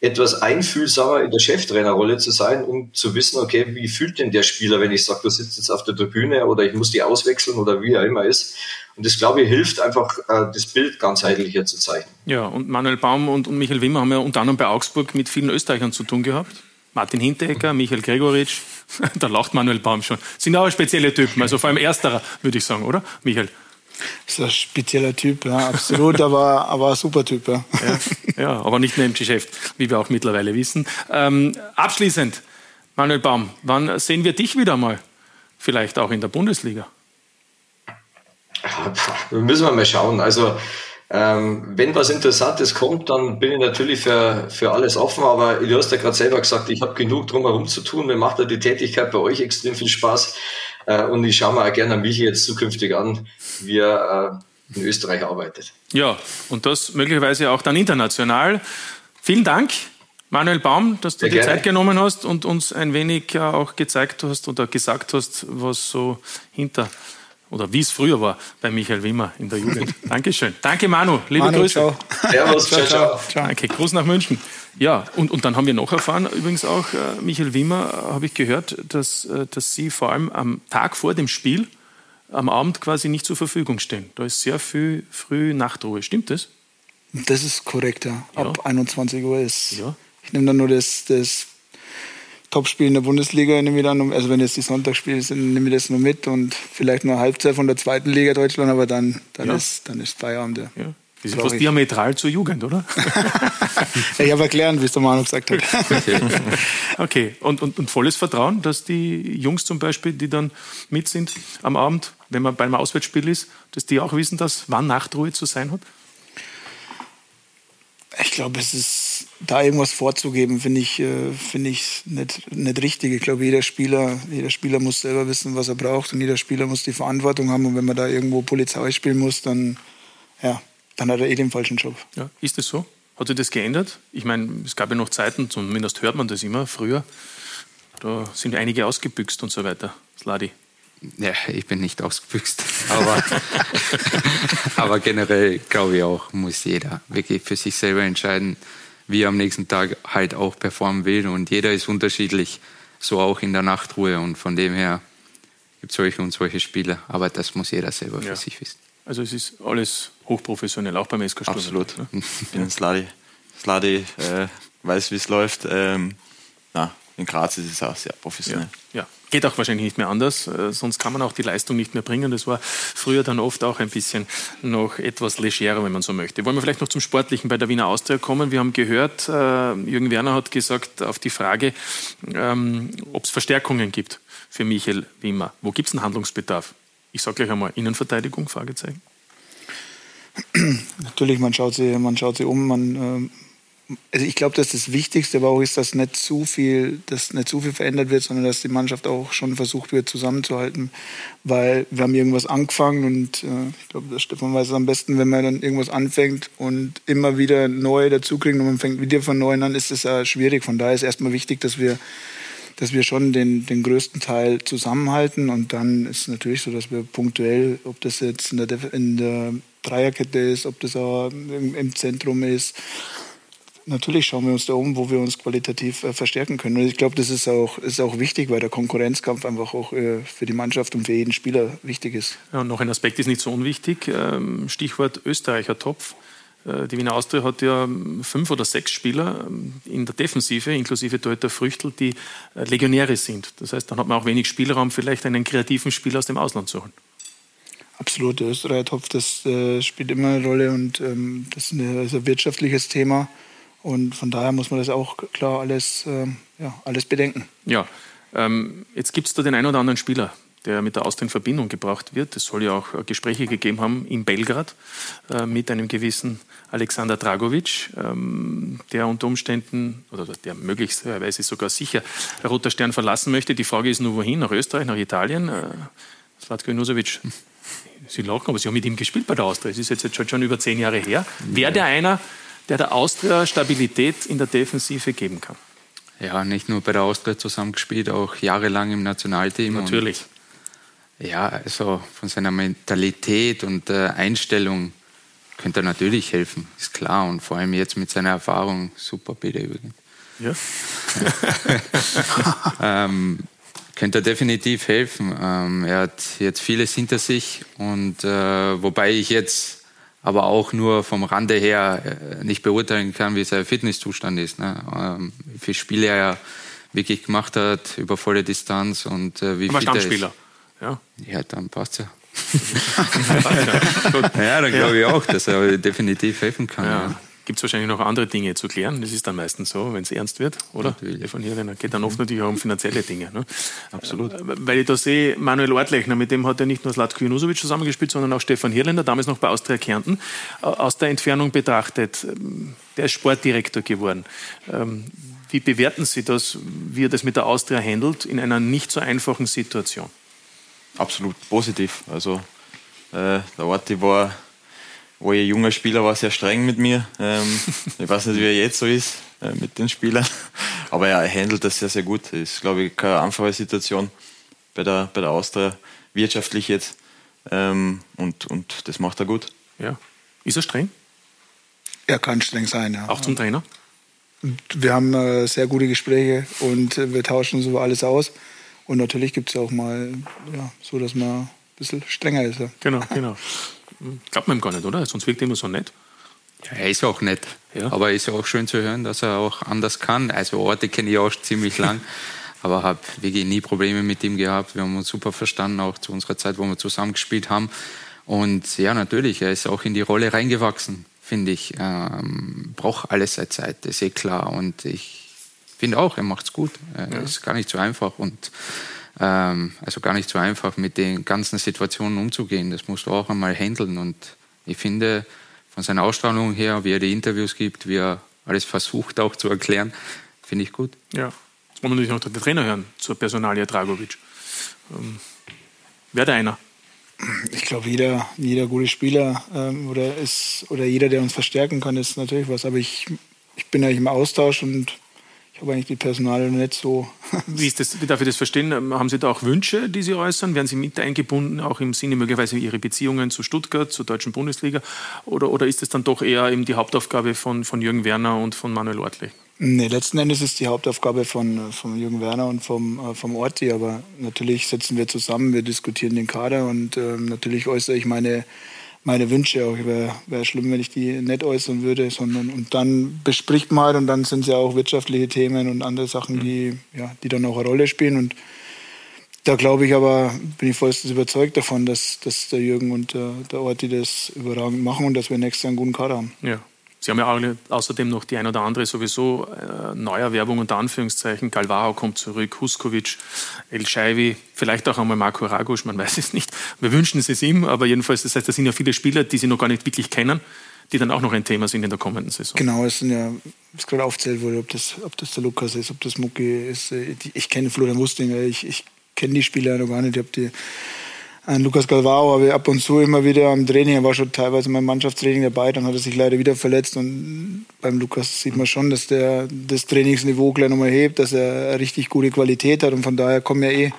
etwas einfühlsamer in der Cheftrainerrolle zu sein, um zu wissen, okay, wie fühlt denn der Spieler, wenn ich sage, du sitzt jetzt auf der Tribüne oder ich muss die auswechseln oder wie er immer ist. Und das, glaube ich, hilft einfach, äh, das Bild ganzheitlicher zu zeichnen. Ja, und Manuel Baum und, und Michael Wimmer haben ja unter anderem bei Augsburg mit vielen Österreichern zu tun gehabt. Martin Hinteregger, Michael Gregoritsch, (laughs) da lacht Manuel Baum schon. Sind auch spezielle Typen, also vor allem ersterer, würde ich sagen, oder, Michael? Das ist ein spezieller Typ, ja, absolut, (laughs) aber, aber ein super Typ. Ja. ja. Ja, aber nicht nur im Geschäft, wie wir auch mittlerweile wissen. Ähm, abschließend, Manuel Baum, wann sehen wir dich wieder mal? Vielleicht auch in der Bundesliga? (laughs) Müssen wir mal schauen. Also, ähm, wenn was Interessantes kommt, dann bin ich natürlich für, für alles offen, aber du hast ja gerade selber gesagt, ich habe genug drumherum zu tun. Mir macht ja die Tätigkeit bei euch extrem viel Spaß. Äh, und ich schaue mir auch gerne Michi jetzt zukünftig an, wie er äh, in Österreich arbeitet. Ja, und das möglicherweise auch dann international. Vielen Dank, Manuel Baum, dass du Sehr dir gerne. Zeit genommen hast und uns ein wenig auch gezeigt hast oder gesagt hast, was so hinter oder wie es früher war bei Michael Wimmer in der Jugend. (laughs) Dankeschön. Danke Manu, liebe Manu, Grüße. Ciao. Servus, ciao, ciao. ciao. Danke, Gruß nach München. Ja, und, und dann haben wir noch erfahren, übrigens auch, äh, Michael Wimmer, äh, habe ich gehört, dass, äh, dass Sie vor allem am Tag vor dem Spiel, am Abend quasi nicht zur Verfügung stehen. Da ist sehr viel früh Nachtruhe. Stimmt das? Das ist korrekt, ja. Ab ja. 21 Uhr ist. Ja. Ich nehme dann nur das, das Topspiel in der Bundesliga, nehme ich dann, also wenn jetzt die Sonntagsspiele sind, nehme ich das nur mit und vielleicht nur Halbzeit von der zweiten Liga Deutschland, aber dann, dann, ja. ist, dann ist Feierabend. Ja. ja. Das ist fast diametral zur Jugend, oder? (laughs) ja, ich habe erklärt, wie es der Manu gesagt hat. (laughs) okay, und, und, und, volles Vertrauen, dass die Jungs zum Beispiel, die dann mit sind am Abend, wenn man beim Auswärtsspiel ist, dass die auch wissen, dass wann Nachtruhe zu sein hat? Ich glaube, es ist da irgendwas vorzugeben, finde ich, äh, finde ich nicht, nicht richtig. Ich glaube, jeder Spieler, jeder Spieler muss selber wissen, was er braucht und jeder Spieler muss die Verantwortung haben. Und wenn man da irgendwo Polizei spielen muss, dann ja, dann hat er eh den falschen Job. Ja, ist das so? Hat sich das geändert? Ich meine, es gab ja noch Zeiten, zumindest hört man das immer früher, da sind einige ausgebüxt und so weiter. Sladi. Ja, ich bin nicht ausgebüxt. Aber, (laughs) aber generell glaube ich auch, muss jeder wirklich für sich selber entscheiden, wie er am nächsten Tag halt auch performen will. Und jeder ist unterschiedlich, so auch in der Nachtruhe. Und von dem her gibt es solche und solche Spiele. Aber das muss jeder selber für ja. sich wissen. Also es ist alles hochprofessionell, auch beim SK Absolut. Ne? Ich bin Sladi. Sladi äh, weiß, wie es läuft. Ähm, na, in Graz ist es auch sehr professionell. Ja, ja. Geht auch wahrscheinlich nicht mehr anders, äh, sonst kann man auch die Leistung nicht mehr bringen. Das war früher dann oft auch ein bisschen noch etwas legerer, wenn man so möchte. Wollen wir vielleicht noch zum Sportlichen bei der Wiener Austria kommen? Wir haben gehört, äh, Jürgen Werner hat gesagt auf die Frage, ähm, ob es Verstärkungen gibt für Michael Wimmer. Wo gibt es einen Handlungsbedarf? Ich sage gleich einmal Innenverteidigung, Fragezeichen. Natürlich, man schaut sie, man schaut sie um, man, äh, also ich glaube, dass das Wichtigste aber auch ist, dass nicht zu viel, dass nicht zu viel verändert wird, sondern dass die Mannschaft auch schon versucht wird zusammenzuhalten, weil wir haben irgendwas angefangen und äh, ich glaube, der Stefan weiß es am besten, wenn man dann irgendwas anfängt und immer wieder neu dazukriegt und man fängt wieder von neuem an, ist das ja schwierig. Von daher ist erstmal wichtig, dass wir dass wir schon den, den größten Teil zusammenhalten und dann ist es natürlich so, dass wir punktuell, ob das jetzt in der, in der Dreierkette ist, ob das auch im, im Zentrum ist, natürlich schauen wir uns da um, wo wir uns qualitativ äh, verstärken können. Und ich glaube, das ist auch, ist auch wichtig, weil der Konkurrenzkampf einfach auch äh, für die Mannschaft und für jeden Spieler wichtig ist. Ja, und noch ein Aspekt ist nicht so unwichtig. Ähm, Stichwort Österreicher Topf. Äh, die Wiener Austria hat ja ähm, fünf oder sechs Spieler ähm, in der Defensive, inklusive Deuter Früchtel, die äh, Legionäre sind. Das heißt, dann hat man auch wenig Spielraum, vielleicht einen kreativen Spieler aus dem Ausland zu holen. Absolut, der Österreicher-Topf, das äh, spielt immer eine Rolle und ähm, das ist, eine, ist, ein wirtschaftliches Thema. Und von daher muss man das auch klar alles, äh, ja, alles bedenken. Ja, ähm, jetzt gibt es da den einen oder anderen Spieler, der mit der Austria in Verbindung gebracht wird. Es soll ja auch äh, Gespräche gegeben haben in Belgrad äh, mit einem gewissen Alexander Dragovic, ähm, der unter Umständen oder der möglicherweise sogar sicher Roter Stern verlassen möchte. Die Frage ist nur, wohin? Nach Österreich, nach Italien? Äh, Slatko Junusovic, Sie lachen, aber Sie haben mit ihm gespielt bei der Austria. Es ist jetzt, jetzt schon über zehn Jahre her. Wäre der einer, der der Austria Stabilität in der Defensive geben kann? Ja, nicht nur bei der Austria zusammengespielt, auch jahrelang im Nationalteam. Natürlich. Ja, also von seiner Mentalität und äh, Einstellung könnte er natürlich helfen, ist klar. Und vor allem jetzt mit seiner Erfahrung, super bitte übrigens. Ja. (laughs) ähm, könnte er definitiv helfen. Ähm, er hat jetzt vieles hinter sich und äh, wobei ich jetzt aber auch nur vom Rande her äh, nicht beurteilen kann, wie sein Fitnesszustand ist. Ne? Ähm, wie viele Spiele er wirklich gemacht hat über volle Distanz und äh, wie aber fit er ist. Ja. ja, dann passt ja. (laughs) (laughs) ja, dann glaube ich auch, dass er definitiv helfen kann. Ja. Ja. Gibt es wahrscheinlich noch andere Dinge zu klären. Das ist dann meistens so, wenn es ernst wird, oder? Natürlich. Von hier geht dann oft natürlich auch um finanzielle Dinge. Ne? Absolut. Äh, weil ich da sehe, Manuel Ortlechner, mit dem hat er nicht nur Slatko Junusovic zusammengespielt, sondern auch Stefan Hirländer, damals noch bei Austria Kärnten. Äh, aus der Entfernung betrachtet, ähm, der ist Sportdirektor geworden. Ähm, wie bewerten Sie das, wie er das mit der Austria handelt, in einer nicht so einfachen Situation? absolut positiv. Also äh, der Orti war, wo ich junger Spieler war, sehr streng mit mir. Ähm, ich weiß nicht, wie er jetzt so ist äh, mit den Spielern, (laughs) aber ja, er handelt das sehr, sehr gut. Das ist, glaube ich, keine einfache Situation bei der, bei der Austria, wirtschaftlich jetzt. Ähm, und, und das macht er gut. Ja. Ist er streng? Er kann streng sein, ja. Auch zum Trainer? Wir haben äh, sehr gute Gespräche und äh, wir tauschen so alles aus. Und natürlich gibt es auch mal ja, so, dass man ein bisschen strenger ist. Ja. Genau, genau. Glaubt man ihm gar nicht, oder? Sonst wirkt er immer so nett. Ja, er ist auch nett. Ja. Aber es ist auch schön zu hören, dass er auch anders kann. Also Orte kenne ich auch ziemlich lang. (laughs) aber habe wirklich nie Probleme mit ihm gehabt. Wir haben uns super verstanden, auch zu unserer Zeit, wo wir zusammen gespielt haben. Und ja, natürlich, er ist auch in die Rolle reingewachsen, finde ich. Ähm, braucht alles seine Zeit, ist eh klar. Und ich finde auch, er macht es gut. Es ja. ist gar nicht so einfach und ähm, also gar nicht so einfach mit den ganzen Situationen umzugehen. Das musst du auch einmal handeln und ich finde von seiner Ausstrahlung her, wie er die Interviews gibt, wie er alles versucht auch zu erklären, finde ich gut. Ja, jetzt wollen wir natürlich noch den Trainer hören zur Personalia Dragovic. Ähm, Wäre da einer? Ich glaube, jeder, jeder gute Spieler ähm, oder, ist, oder jeder, der uns verstärken kann, ist natürlich was. Aber ich, ich bin eigentlich im Austausch und ich habe eigentlich die Personal nicht so. (laughs) Wie, ist das, darf ich das verstehen? Ähm, haben Sie da auch Wünsche, die Sie äußern? Werden Sie mit eingebunden, auch im Sinne möglicherweise Ihre Beziehungen zu Stuttgart, zur deutschen Bundesliga? Oder, oder ist das dann doch eher eben die Hauptaufgabe von, von Jürgen Werner und von Manuel Ortli? Nee, letzten Endes ist die Hauptaufgabe von, von Jürgen Werner und vom, äh, vom Orti. Aber natürlich setzen wir zusammen, wir diskutieren den Kader und äh, natürlich äußere ich meine meine Wünsche auch. Wäre wär schlimm, wenn ich die nicht äußern würde, sondern und dann bespricht man halt und dann sind es ja auch wirtschaftliche Themen und andere Sachen, mhm. die, ja, die dann auch eine Rolle spielen. Und da glaube ich aber, bin ich vollstens überzeugt davon, dass, dass der Jürgen und der, der Orti das überragend machen und dass wir nächstes Jahr einen guten Kader haben. Ja. Sie haben ja außerdem noch die ein oder andere sowieso äh, Neuerwerbung unter Anführungszeichen. Galvao kommt zurück, Huskovic, El Shaivi, vielleicht auch einmal Marco Ragusch, man weiß es nicht. Wir wünschen es ihm, aber jedenfalls, das heißt, da sind ja viele Spieler, die Sie noch gar nicht wirklich kennen, die dann auch noch ein Thema sind in der kommenden Saison. Genau, es sind ja, was gerade aufzählt wurde, ob das, ob das der Lukas ist, ob das Mucki ist. Äh, ich kenne Florian Wustinger, ich, ich kenne die Spieler noch gar nicht. Ich habe die an Lukas Galvao habe ich ab und zu immer wieder am Training. Er war schon teilweise in meinem Mannschaftstraining dabei, dann hat er sich leider wieder verletzt. Und beim Lukas sieht man schon, dass der das Trainingsniveau gleich nochmal hebt, dass er richtig gute Qualität hat. Und von daher kommen ja eh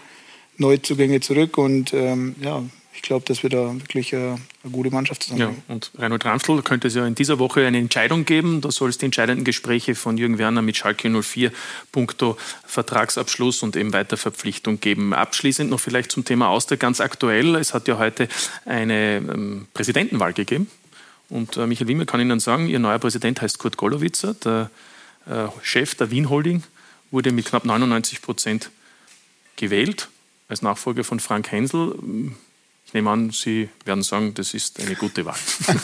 Neuzugänge zurück. Und ähm, ja, ich glaube, dass wir da wirklich eine, eine gute Mannschaft zusammen haben. Ja, und Reinhold Ramstl könnte es ja in dieser Woche eine Entscheidung geben. Da soll es die entscheidenden Gespräche von Jürgen Werner mit Schalke 04 punkto Vertragsabschluss und eben Weiterverpflichtung geben. Abschließend noch vielleicht zum Thema Austria ganz aktuell. Es hat ja heute eine ähm, Präsidentenwahl gegeben. Und äh, Michael Wimmer kann Ihnen sagen, Ihr neuer Präsident heißt Kurt Gollowitzer. Der äh, Chef der Wien Holding wurde mit knapp 99 Prozent gewählt als Nachfolger von Frank Hensel. Ich nehme an, Sie werden sagen, das ist eine gute Wahl.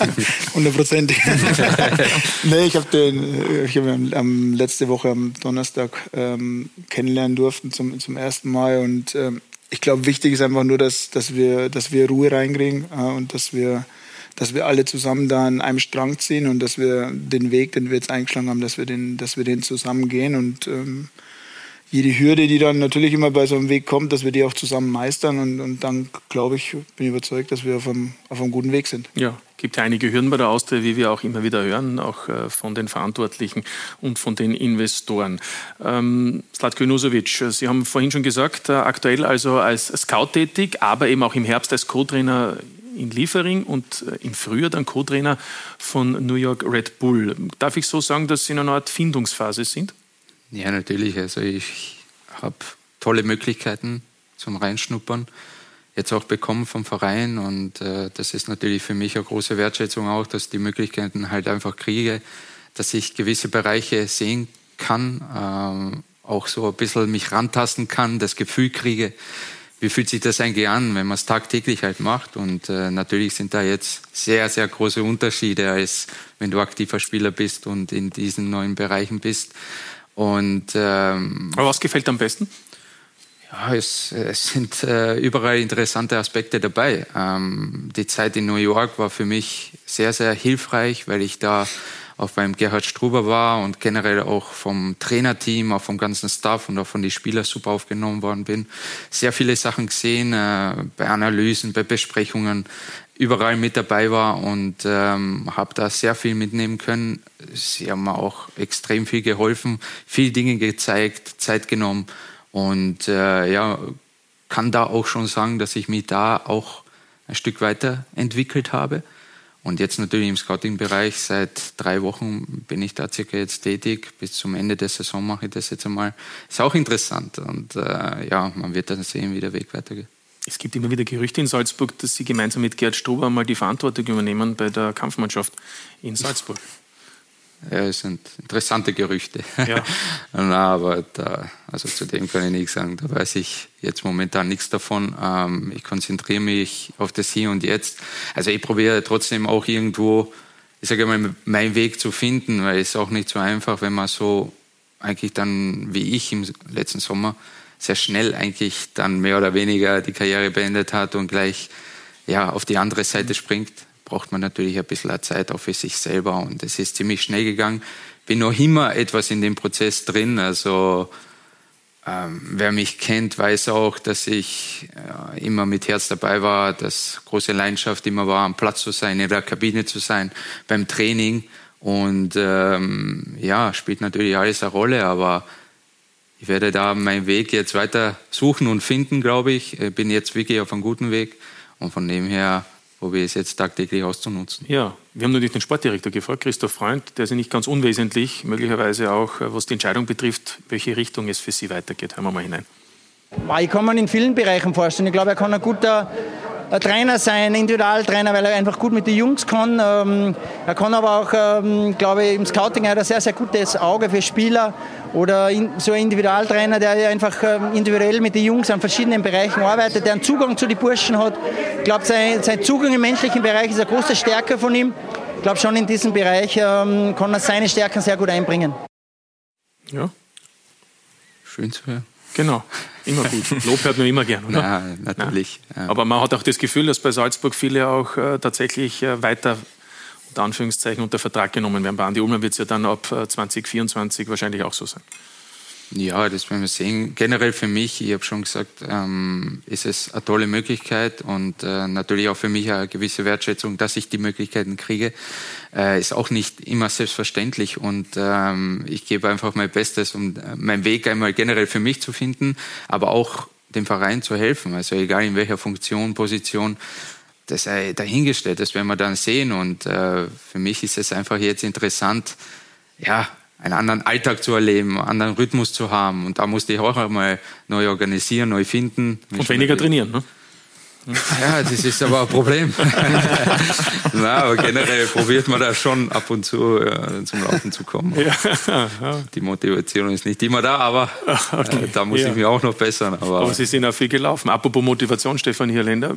(laughs) Hundertprozentig. (laughs) nee, ich habe den, ich habe ihn ähm, letzte Woche am Donnerstag ähm, kennenlernen durften zum, zum ersten Mal und ähm, ich glaube, wichtig ist einfach nur, dass, dass, wir, dass wir Ruhe reinkriegen äh, und dass wir, dass wir alle zusammen da an einem Strang ziehen und dass wir den Weg, den wir jetzt eingeschlagen haben, dass wir den, dass wir den zusammen gehen und ähm, jede Hürde, die dann natürlich immer bei so einem Weg kommt, dass wir die auch zusammen meistern. Und, und dann, glaube ich, bin ich überzeugt, dass wir auf einem, auf einem guten Weg sind. Ja, gibt ja einige Hürden bei der Austria, wie wir auch immer wieder hören, auch äh, von den Verantwortlichen und von den Investoren. Ähm, Slatko Junusovic, Sie haben vorhin schon gesagt, äh, aktuell also als Scout tätig, aber eben auch im Herbst als Co-Trainer in Liefering und äh, im Frühjahr dann Co-Trainer von New York Red Bull. Darf ich so sagen, dass Sie in einer Art Findungsphase sind? Ja, natürlich. Also ich habe tolle Möglichkeiten zum Reinschnuppern jetzt auch bekommen vom Verein und äh, das ist natürlich für mich eine große Wertschätzung auch, dass ich die Möglichkeiten halt einfach kriege, dass ich gewisse Bereiche sehen kann, ähm, auch so ein bisschen mich rantasten kann, das Gefühl kriege, wie fühlt sich das eigentlich an, wenn man es tagtäglich halt macht und äh, natürlich sind da jetzt sehr, sehr große Unterschiede, als wenn du aktiver Spieler bist und in diesen neuen Bereichen bist. Und, ähm, Aber was gefällt am besten? Ja, es, es sind äh, überall interessante Aspekte dabei. Ähm, die Zeit in New York war für mich sehr, sehr hilfreich, weil ich da auch beim Gerhard Struber war und generell auch vom Trainerteam, auch vom ganzen Staff und auch von den Spielern super aufgenommen worden bin. Sehr viele Sachen gesehen, äh, bei Analysen, bei Besprechungen, überall mit dabei war und ähm, habe da sehr viel mitnehmen können. Sie haben mir auch extrem viel geholfen, viele Dinge gezeigt, Zeit genommen und äh, ja, kann da auch schon sagen, dass ich mich da auch ein Stück weiter entwickelt habe. Und jetzt natürlich im Scouting-Bereich, seit drei Wochen bin ich da circa jetzt tätig. Bis zum Ende der Saison mache ich das jetzt einmal. Ist auch interessant. Und äh, ja, man wird dann sehen, wie der Weg weitergeht. Es gibt immer wieder Gerüchte in Salzburg, dass Sie gemeinsam mit Gerd Struber mal die Verantwortung übernehmen bei der Kampfmannschaft in Salzburg. Ja, es sind interessante Gerüchte. Ja. (laughs) Na, aber da, also zu dem kann ich nichts sagen. Da weiß ich jetzt momentan nichts davon. Ähm, ich konzentriere mich auf das Hier und Jetzt. Also ich probiere trotzdem auch irgendwo, ich sage mal, meinen Weg zu finden, weil es ist auch nicht so einfach, wenn man so eigentlich dann wie ich im letzten Sommer sehr schnell eigentlich dann mehr oder weniger die Karriere beendet hat und gleich ja, auf die andere Seite springt, braucht man natürlich ein bisschen Zeit auch für sich selber. Und es ist ziemlich schnell gegangen. Bin noch immer etwas in dem Prozess drin. Also ähm, wer mich kennt, weiß auch, dass ich äh, immer mit Herz dabei war, dass große Leidenschaft immer war, am Platz zu sein, in der Kabine zu sein, beim Training. Und ähm, ja, spielt natürlich alles eine Rolle, aber ich werde da meinen Weg jetzt weiter suchen und finden, glaube ich. ich bin jetzt wirklich auf einem guten Weg und von dem her probiere ich es jetzt tagtäglich auszunutzen. Ja, wir haben natürlich den Sportdirektor gefragt, Christoph Freund, der ist ja nicht ganz unwesentlich, möglicherweise auch, was die Entscheidung betrifft, welche Richtung es für Sie weitergeht. Hören wir mal hinein. Ich kann mir in vielen Bereichen vorstellen. Ich glaube, er kann ein guter Trainer sein, Individualtrainer, weil er einfach gut mit den Jungs kann. Ähm, er kann aber auch, ähm, glaube ich, im Scouting hat er sehr, sehr gutes Auge für Spieler oder so ein Individualtrainer, der einfach ähm, individuell mit den Jungs an verschiedenen Bereichen arbeitet, der einen Zugang zu den Burschen hat. Ich glaube, sein Zugang im menschlichen Bereich ist eine große Stärke von ihm. Ich glaube, schon in diesem Bereich kann er seine Stärken sehr gut einbringen. Ja. Schön zu hören. Genau, immer gut. Lob hört man immer gern, oder? Ja, natürlich. Ja. Aber man hat auch das Gefühl, dass bei Salzburg viele auch äh, tatsächlich äh, weiter unter Anführungszeichen unter Vertrag genommen werden. Bei Andi Ullmann wird es ja dann ab 2024 wahrscheinlich auch so sein. Ja, das werden wir sehen. Generell für mich, ich habe schon gesagt, ähm, ist es eine tolle Möglichkeit und äh, natürlich auch für mich eine gewisse Wertschätzung, dass ich die Möglichkeiten kriege. Äh, ist auch nicht immer selbstverständlich und ähm, ich gebe einfach mein Bestes, um äh, meinen Weg einmal generell für mich zu finden, aber auch dem Verein zu helfen. Also egal in welcher Funktion, Position, das sei dahingestellt, das werden wir dann sehen und äh, für mich ist es einfach jetzt interessant, ja, einen anderen Alltag zu erleben, einen anderen Rhythmus zu haben. Und da musste ich auch einmal neu organisieren, neu finden. Und weniger trainieren, ne? (laughs) Ja, das ist aber ein Problem. (laughs) Na, aber generell probiert man da schon ab und zu ja, zum Laufen zu kommen. Ja. Die Motivation ist nicht immer da, aber (laughs) okay. äh, da muss ja. ich mich auch noch bessern. Aber, aber, Sie sind auch viel gelaufen. Apropos Motivation, Stefan Hirländer,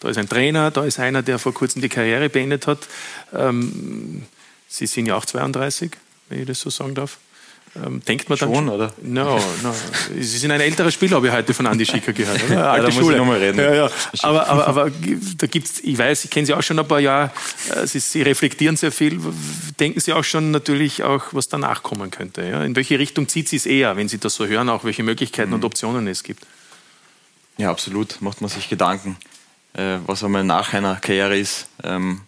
da ist ein Trainer, da ist einer, der vor kurzem die Karriere beendet hat. Ähm, Sie sind ja auch 32 wenn ich das so sagen darf. Ähm, denkt man dann schon, oder? No, no. Sie sind ein älterer Spieler, habe ich heute von Andi Schicker gehört. Alte (laughs) ja, da Schule. Muss ich reden. Ja, ja. Aber, aber, aber da gibt's, ich weiß, ich kenne Sie auch schon ein paar Jahre, äh, Sie, Sie, reflektieren sehr viel. Denken Sie auch schon natürlich auch, was danach kommen könnte? Ja? In welche Richtung zieht Sie es eher, wenn Sie das so hören, auch welche Möglichkeiten mhm. und Optionen es gibt? Ja, absolut. Macht man sich Gedanken, äh, was einmal nach einer Karriere ist. Ähm,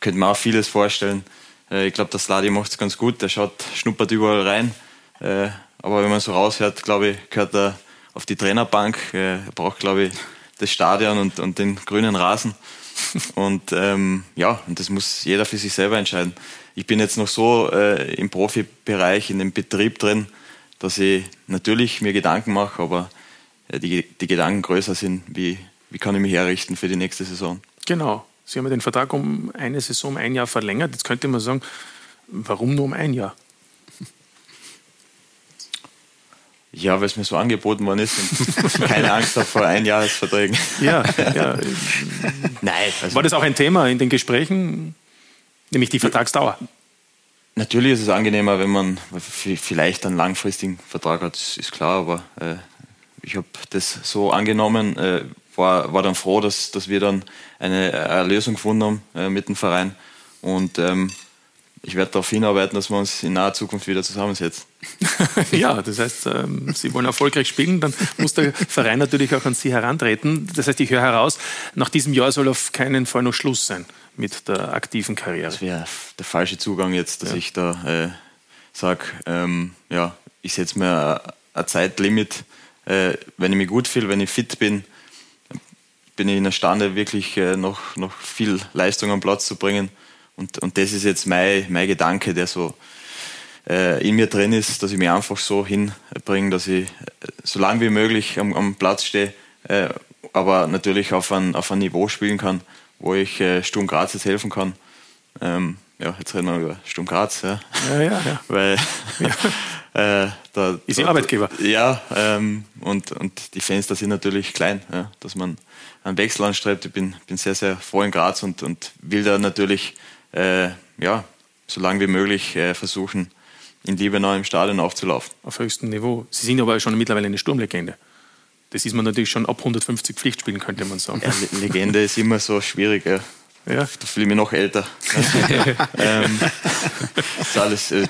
könnte man auch vieles vorstellen. Äh, ich glaube, der Sladi macht es ganz gut. Der schaut, schnuppert überall rein. Äh, aber wenn man so raushört, glaube ich, gehört er auf die Trainerbank. Äh, er braucht, glaube ich, das Stadion und, und den grünen Rasen. (laughs) Und ähm, ja, und das muss jeder für sich selber entscheiden. Ich bin jetzt noch so äh, im Profibereich, in dem Betrieb drin, dass ich natürlich mir Gedanken mache, aber äh, die, die Gedanken größer sind, wie, wie kann ich mich herrichten für die nächste Saison. Genau. Sie haben den Vertrag um eine Saison, um ein Jahr verlängert. Jetzt könnte man sagen, warum nur um ein Jahr? Ja, weil es mir so angeboten worden ist und (laughs) keine Angst habe vor Einjahresverträgen. Ja, ja. Nein. Also War das auch ein Thema in den Gesprächen, nämlich die Vertragsdauer? Natürlich ist es angenehmer, wenn man vielleicht einen langfristigen Vertrag hat, ist klar, aber äh, ich habe das so angenommen, äh, war, war dann froh, dass, dass wir dann eine, eine Lösung gefunden haben äh, mit dem Verein. Und ähm, ich werde darauf hinarbeiten, dass wir uns in naher Zukunft wieder zusammensetzen. (laughs) ja, das heißt, ähm, Sie wollen erfolgreich spielen, dann muss der Verein natürlich auch an Sie herantreten. Das heißt, ich höre heraus, nach diesem Jahr soll auf keinen Fall noch Schluss sein mit der aktiven Karriere. Das wäre der falsche Zugang jetzt, dass ja. ich da äh, sage, ähm, ja, ich setze mir ein Zeitlimit, äh, wenn ich mich gut fühle, wenn ich fit bin, bin ich imstande, wirklich äh, noch, noch viel Leistung am Platz zu bringen. Und, und das ist jetzt mein, mein Gedanke, der so äh, in mir drin ist, dass ich mich einfach so hinbringe, dass ich äh, so lange wie möglich am, am Platz stehe, äh, aber natürlich auf ein, auf ein Niveau spielen kann, wo ich äh, Sturm Graz jetzt helfen kann. Ähm, ja, jetzt reden wir über Sturm Graz, ja. Ja, ja, ja. (laughs) Weil ja. Äh, da, ist Ihr Arbeitgeber. Ja, ähm, und, und die Fenster sind natürlich klein, ja, dass man einen Wechsel anstrebt. Ich bin, bin sehr, sehr froh in Graz und, und will da natürlich äh, ja, so lange wie möglich äh, versuchen, in Liebenau im Stadion aufzulaufen. Auf höchstem Niveau. Sie sind aber schon mittlerweile eine Sturmlegende. Das ist man natürlich schon ab 150 Pflichtspielen, könnte man sagen. Ja, Legende ist immer so schwierig. Ja. Ja. Da fühle ich mich noch älter. (laughs) ähm, ist alles, äh,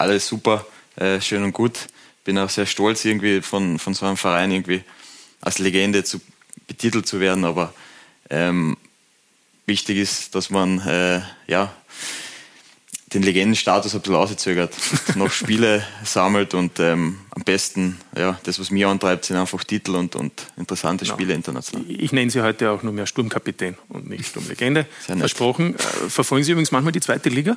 alles super, äh, schön und gut. Bin auch sehr stolz, irgendwie von, von so einem Verein irgendwie als Legende zu betitelt zu werden, aber ähm, wichtig ist, dass man äh, ja, den Legendenstatus ein bisschen auszögert, (laughs) noch Spiele sammelt und ähm, am besten, ja, das, was mich antreibt, sind einfach Titel und, und interessante genau. Spiele international. Ich nenne Sie heute auch nur mehr Sturmkapitän und nicht Sturmlegende. Versprochen. Äh, verfolgen Sie übrigens manchmal die zweite Liga?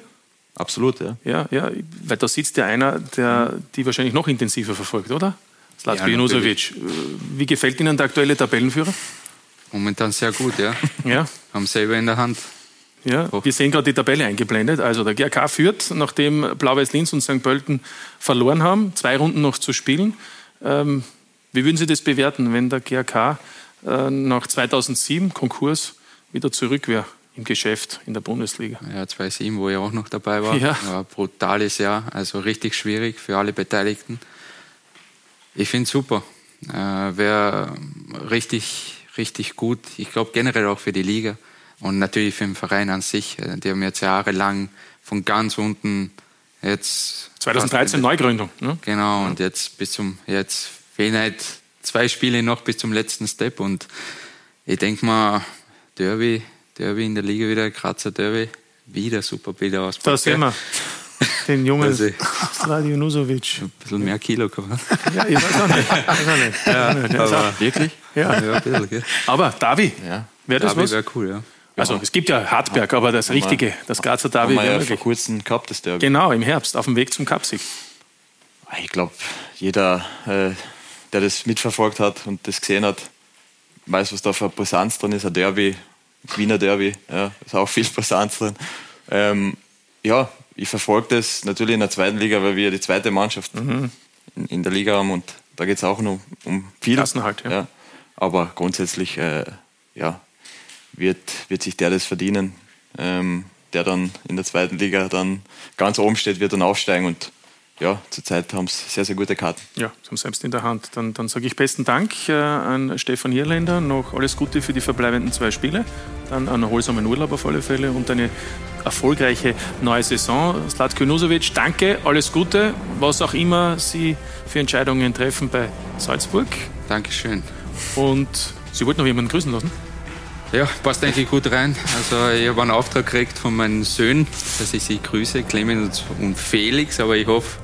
Absolut, ja. Ja, ja, weil da sitzt ja einer, der die wahrscheinlich noch intensiver verfolgt, oder? Slatko ja, Junusovic. Wie gefällt Ihnen der aktuelle Tabellenführer? Momentan sehr gut, ja. (laughs) ja. Haben selber in der Hand. Ja, wir sehen gerade die Tabelle eingeblendet. Also der GRK führt, nachdem Blau-Weiß-Linz und St. Pölten verloren haben, zwei Runden noch zu spielen. Ähm, wie würden Sie das bewerten, wenn der GRK äh, nach 2007 Konkurs wieder zurück wäre im Geschäft in der Bundesliga? Ja, 2007, wo ich auch noch dabei war. Ja. War brutales Jahr, also richtig schwierig für alle Beteiligten. Ich finde es super. Äh, Wäre richtig, richtig gut. Ich glaube generell auch für die Liga. und natürlich für den Verein an sich. Äh, die haben jetzt jahrelang von ganz unten jetzt. 2013 Neugründung. Ne? Genau, und jetzt bis zum, jetzt fehlen halt zwei Spiele noch bis zum letzten Step und ich denke mal, Derby, Derby in der Liga wieder, Grazer Derby, wieder super Bilder aus. Da sehen wir. Den jungen Also, Sladio Nusovic. Ein bisschen mehr Kilo gehabt. Ja, ich weiß auch nicht. Ich weiß auch nicht. Ja, aber auch- wirklich? Ja. Ja, ein bisschen, gell? Aber Davi, Ja. wäre das Derby was? wäre cool, ja. Also es gibt ja Hartberg, aber das richtige, das Grazer Derby haben wir ja vor kurzem gehabt, das Derby. Genau, im Herbst, auf dem Weg zum Cupsieg. Ich glaube, jeder, äh, der das mitverfolgt hat und das gesehen hat, weiß, was da für eine Brisanz drin ist. Ein Derby, Wiener Derby, ja, ist auch viel Brisanz drin. Ähm, ja, ich verfolge das natürlich in der zweiten Liga, weil wir die zweite Mannschaft Mhm. in, in der Liga haben und da geht es auch noch um viel. Klassenerhalt, ja. Aber grundsätzlich, äh, ja, wird, wird sich der das verdienen, ähm, der dann in der zweiten Liga dann ganz oben steht, wird dann aufsteigen und ja, zurzeit haben sie sehr, sehr gute Karten. Ja, sie haben selbst in der Hand. Dann, dann sage ich besten Dank äh, an Stefan Hierländer. Noch alles Gute für die verbleibenden zwei Spiele. Dann einen erholsamen Urlaub auf alle Fälle und eine erfolgreiche neue Saison. Slatko Nusovic, danke, alles Gute, was auch immer Sie für Entscheidungen treffen bei Salzburg. Dankeschön. Und Sie wollten noch jemanden grüßen lassen? Ja, passt eigentlich gut rein. Also ich habe einen Auftrag gekriegt von meinen Söhnen, dass ich sie grüße, Clemens und Felix, aber ich hoffe,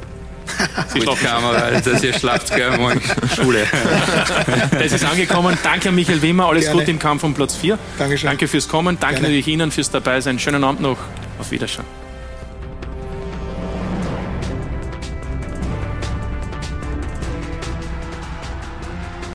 (laughs) Sie schlafen Kamera, dass ihr schlaft gell, morgen Schule. (laughs) Das ist angekommen. Danke an Michael Wimmer. Alles Gerne. Gute im Kampf um Platz 4. Dankeschön. Danke fürs Kommen. Danke Gerne. natürlich Ihnen fürs Dabeisein. Schönen Abend noch. Auf Wiedersehen.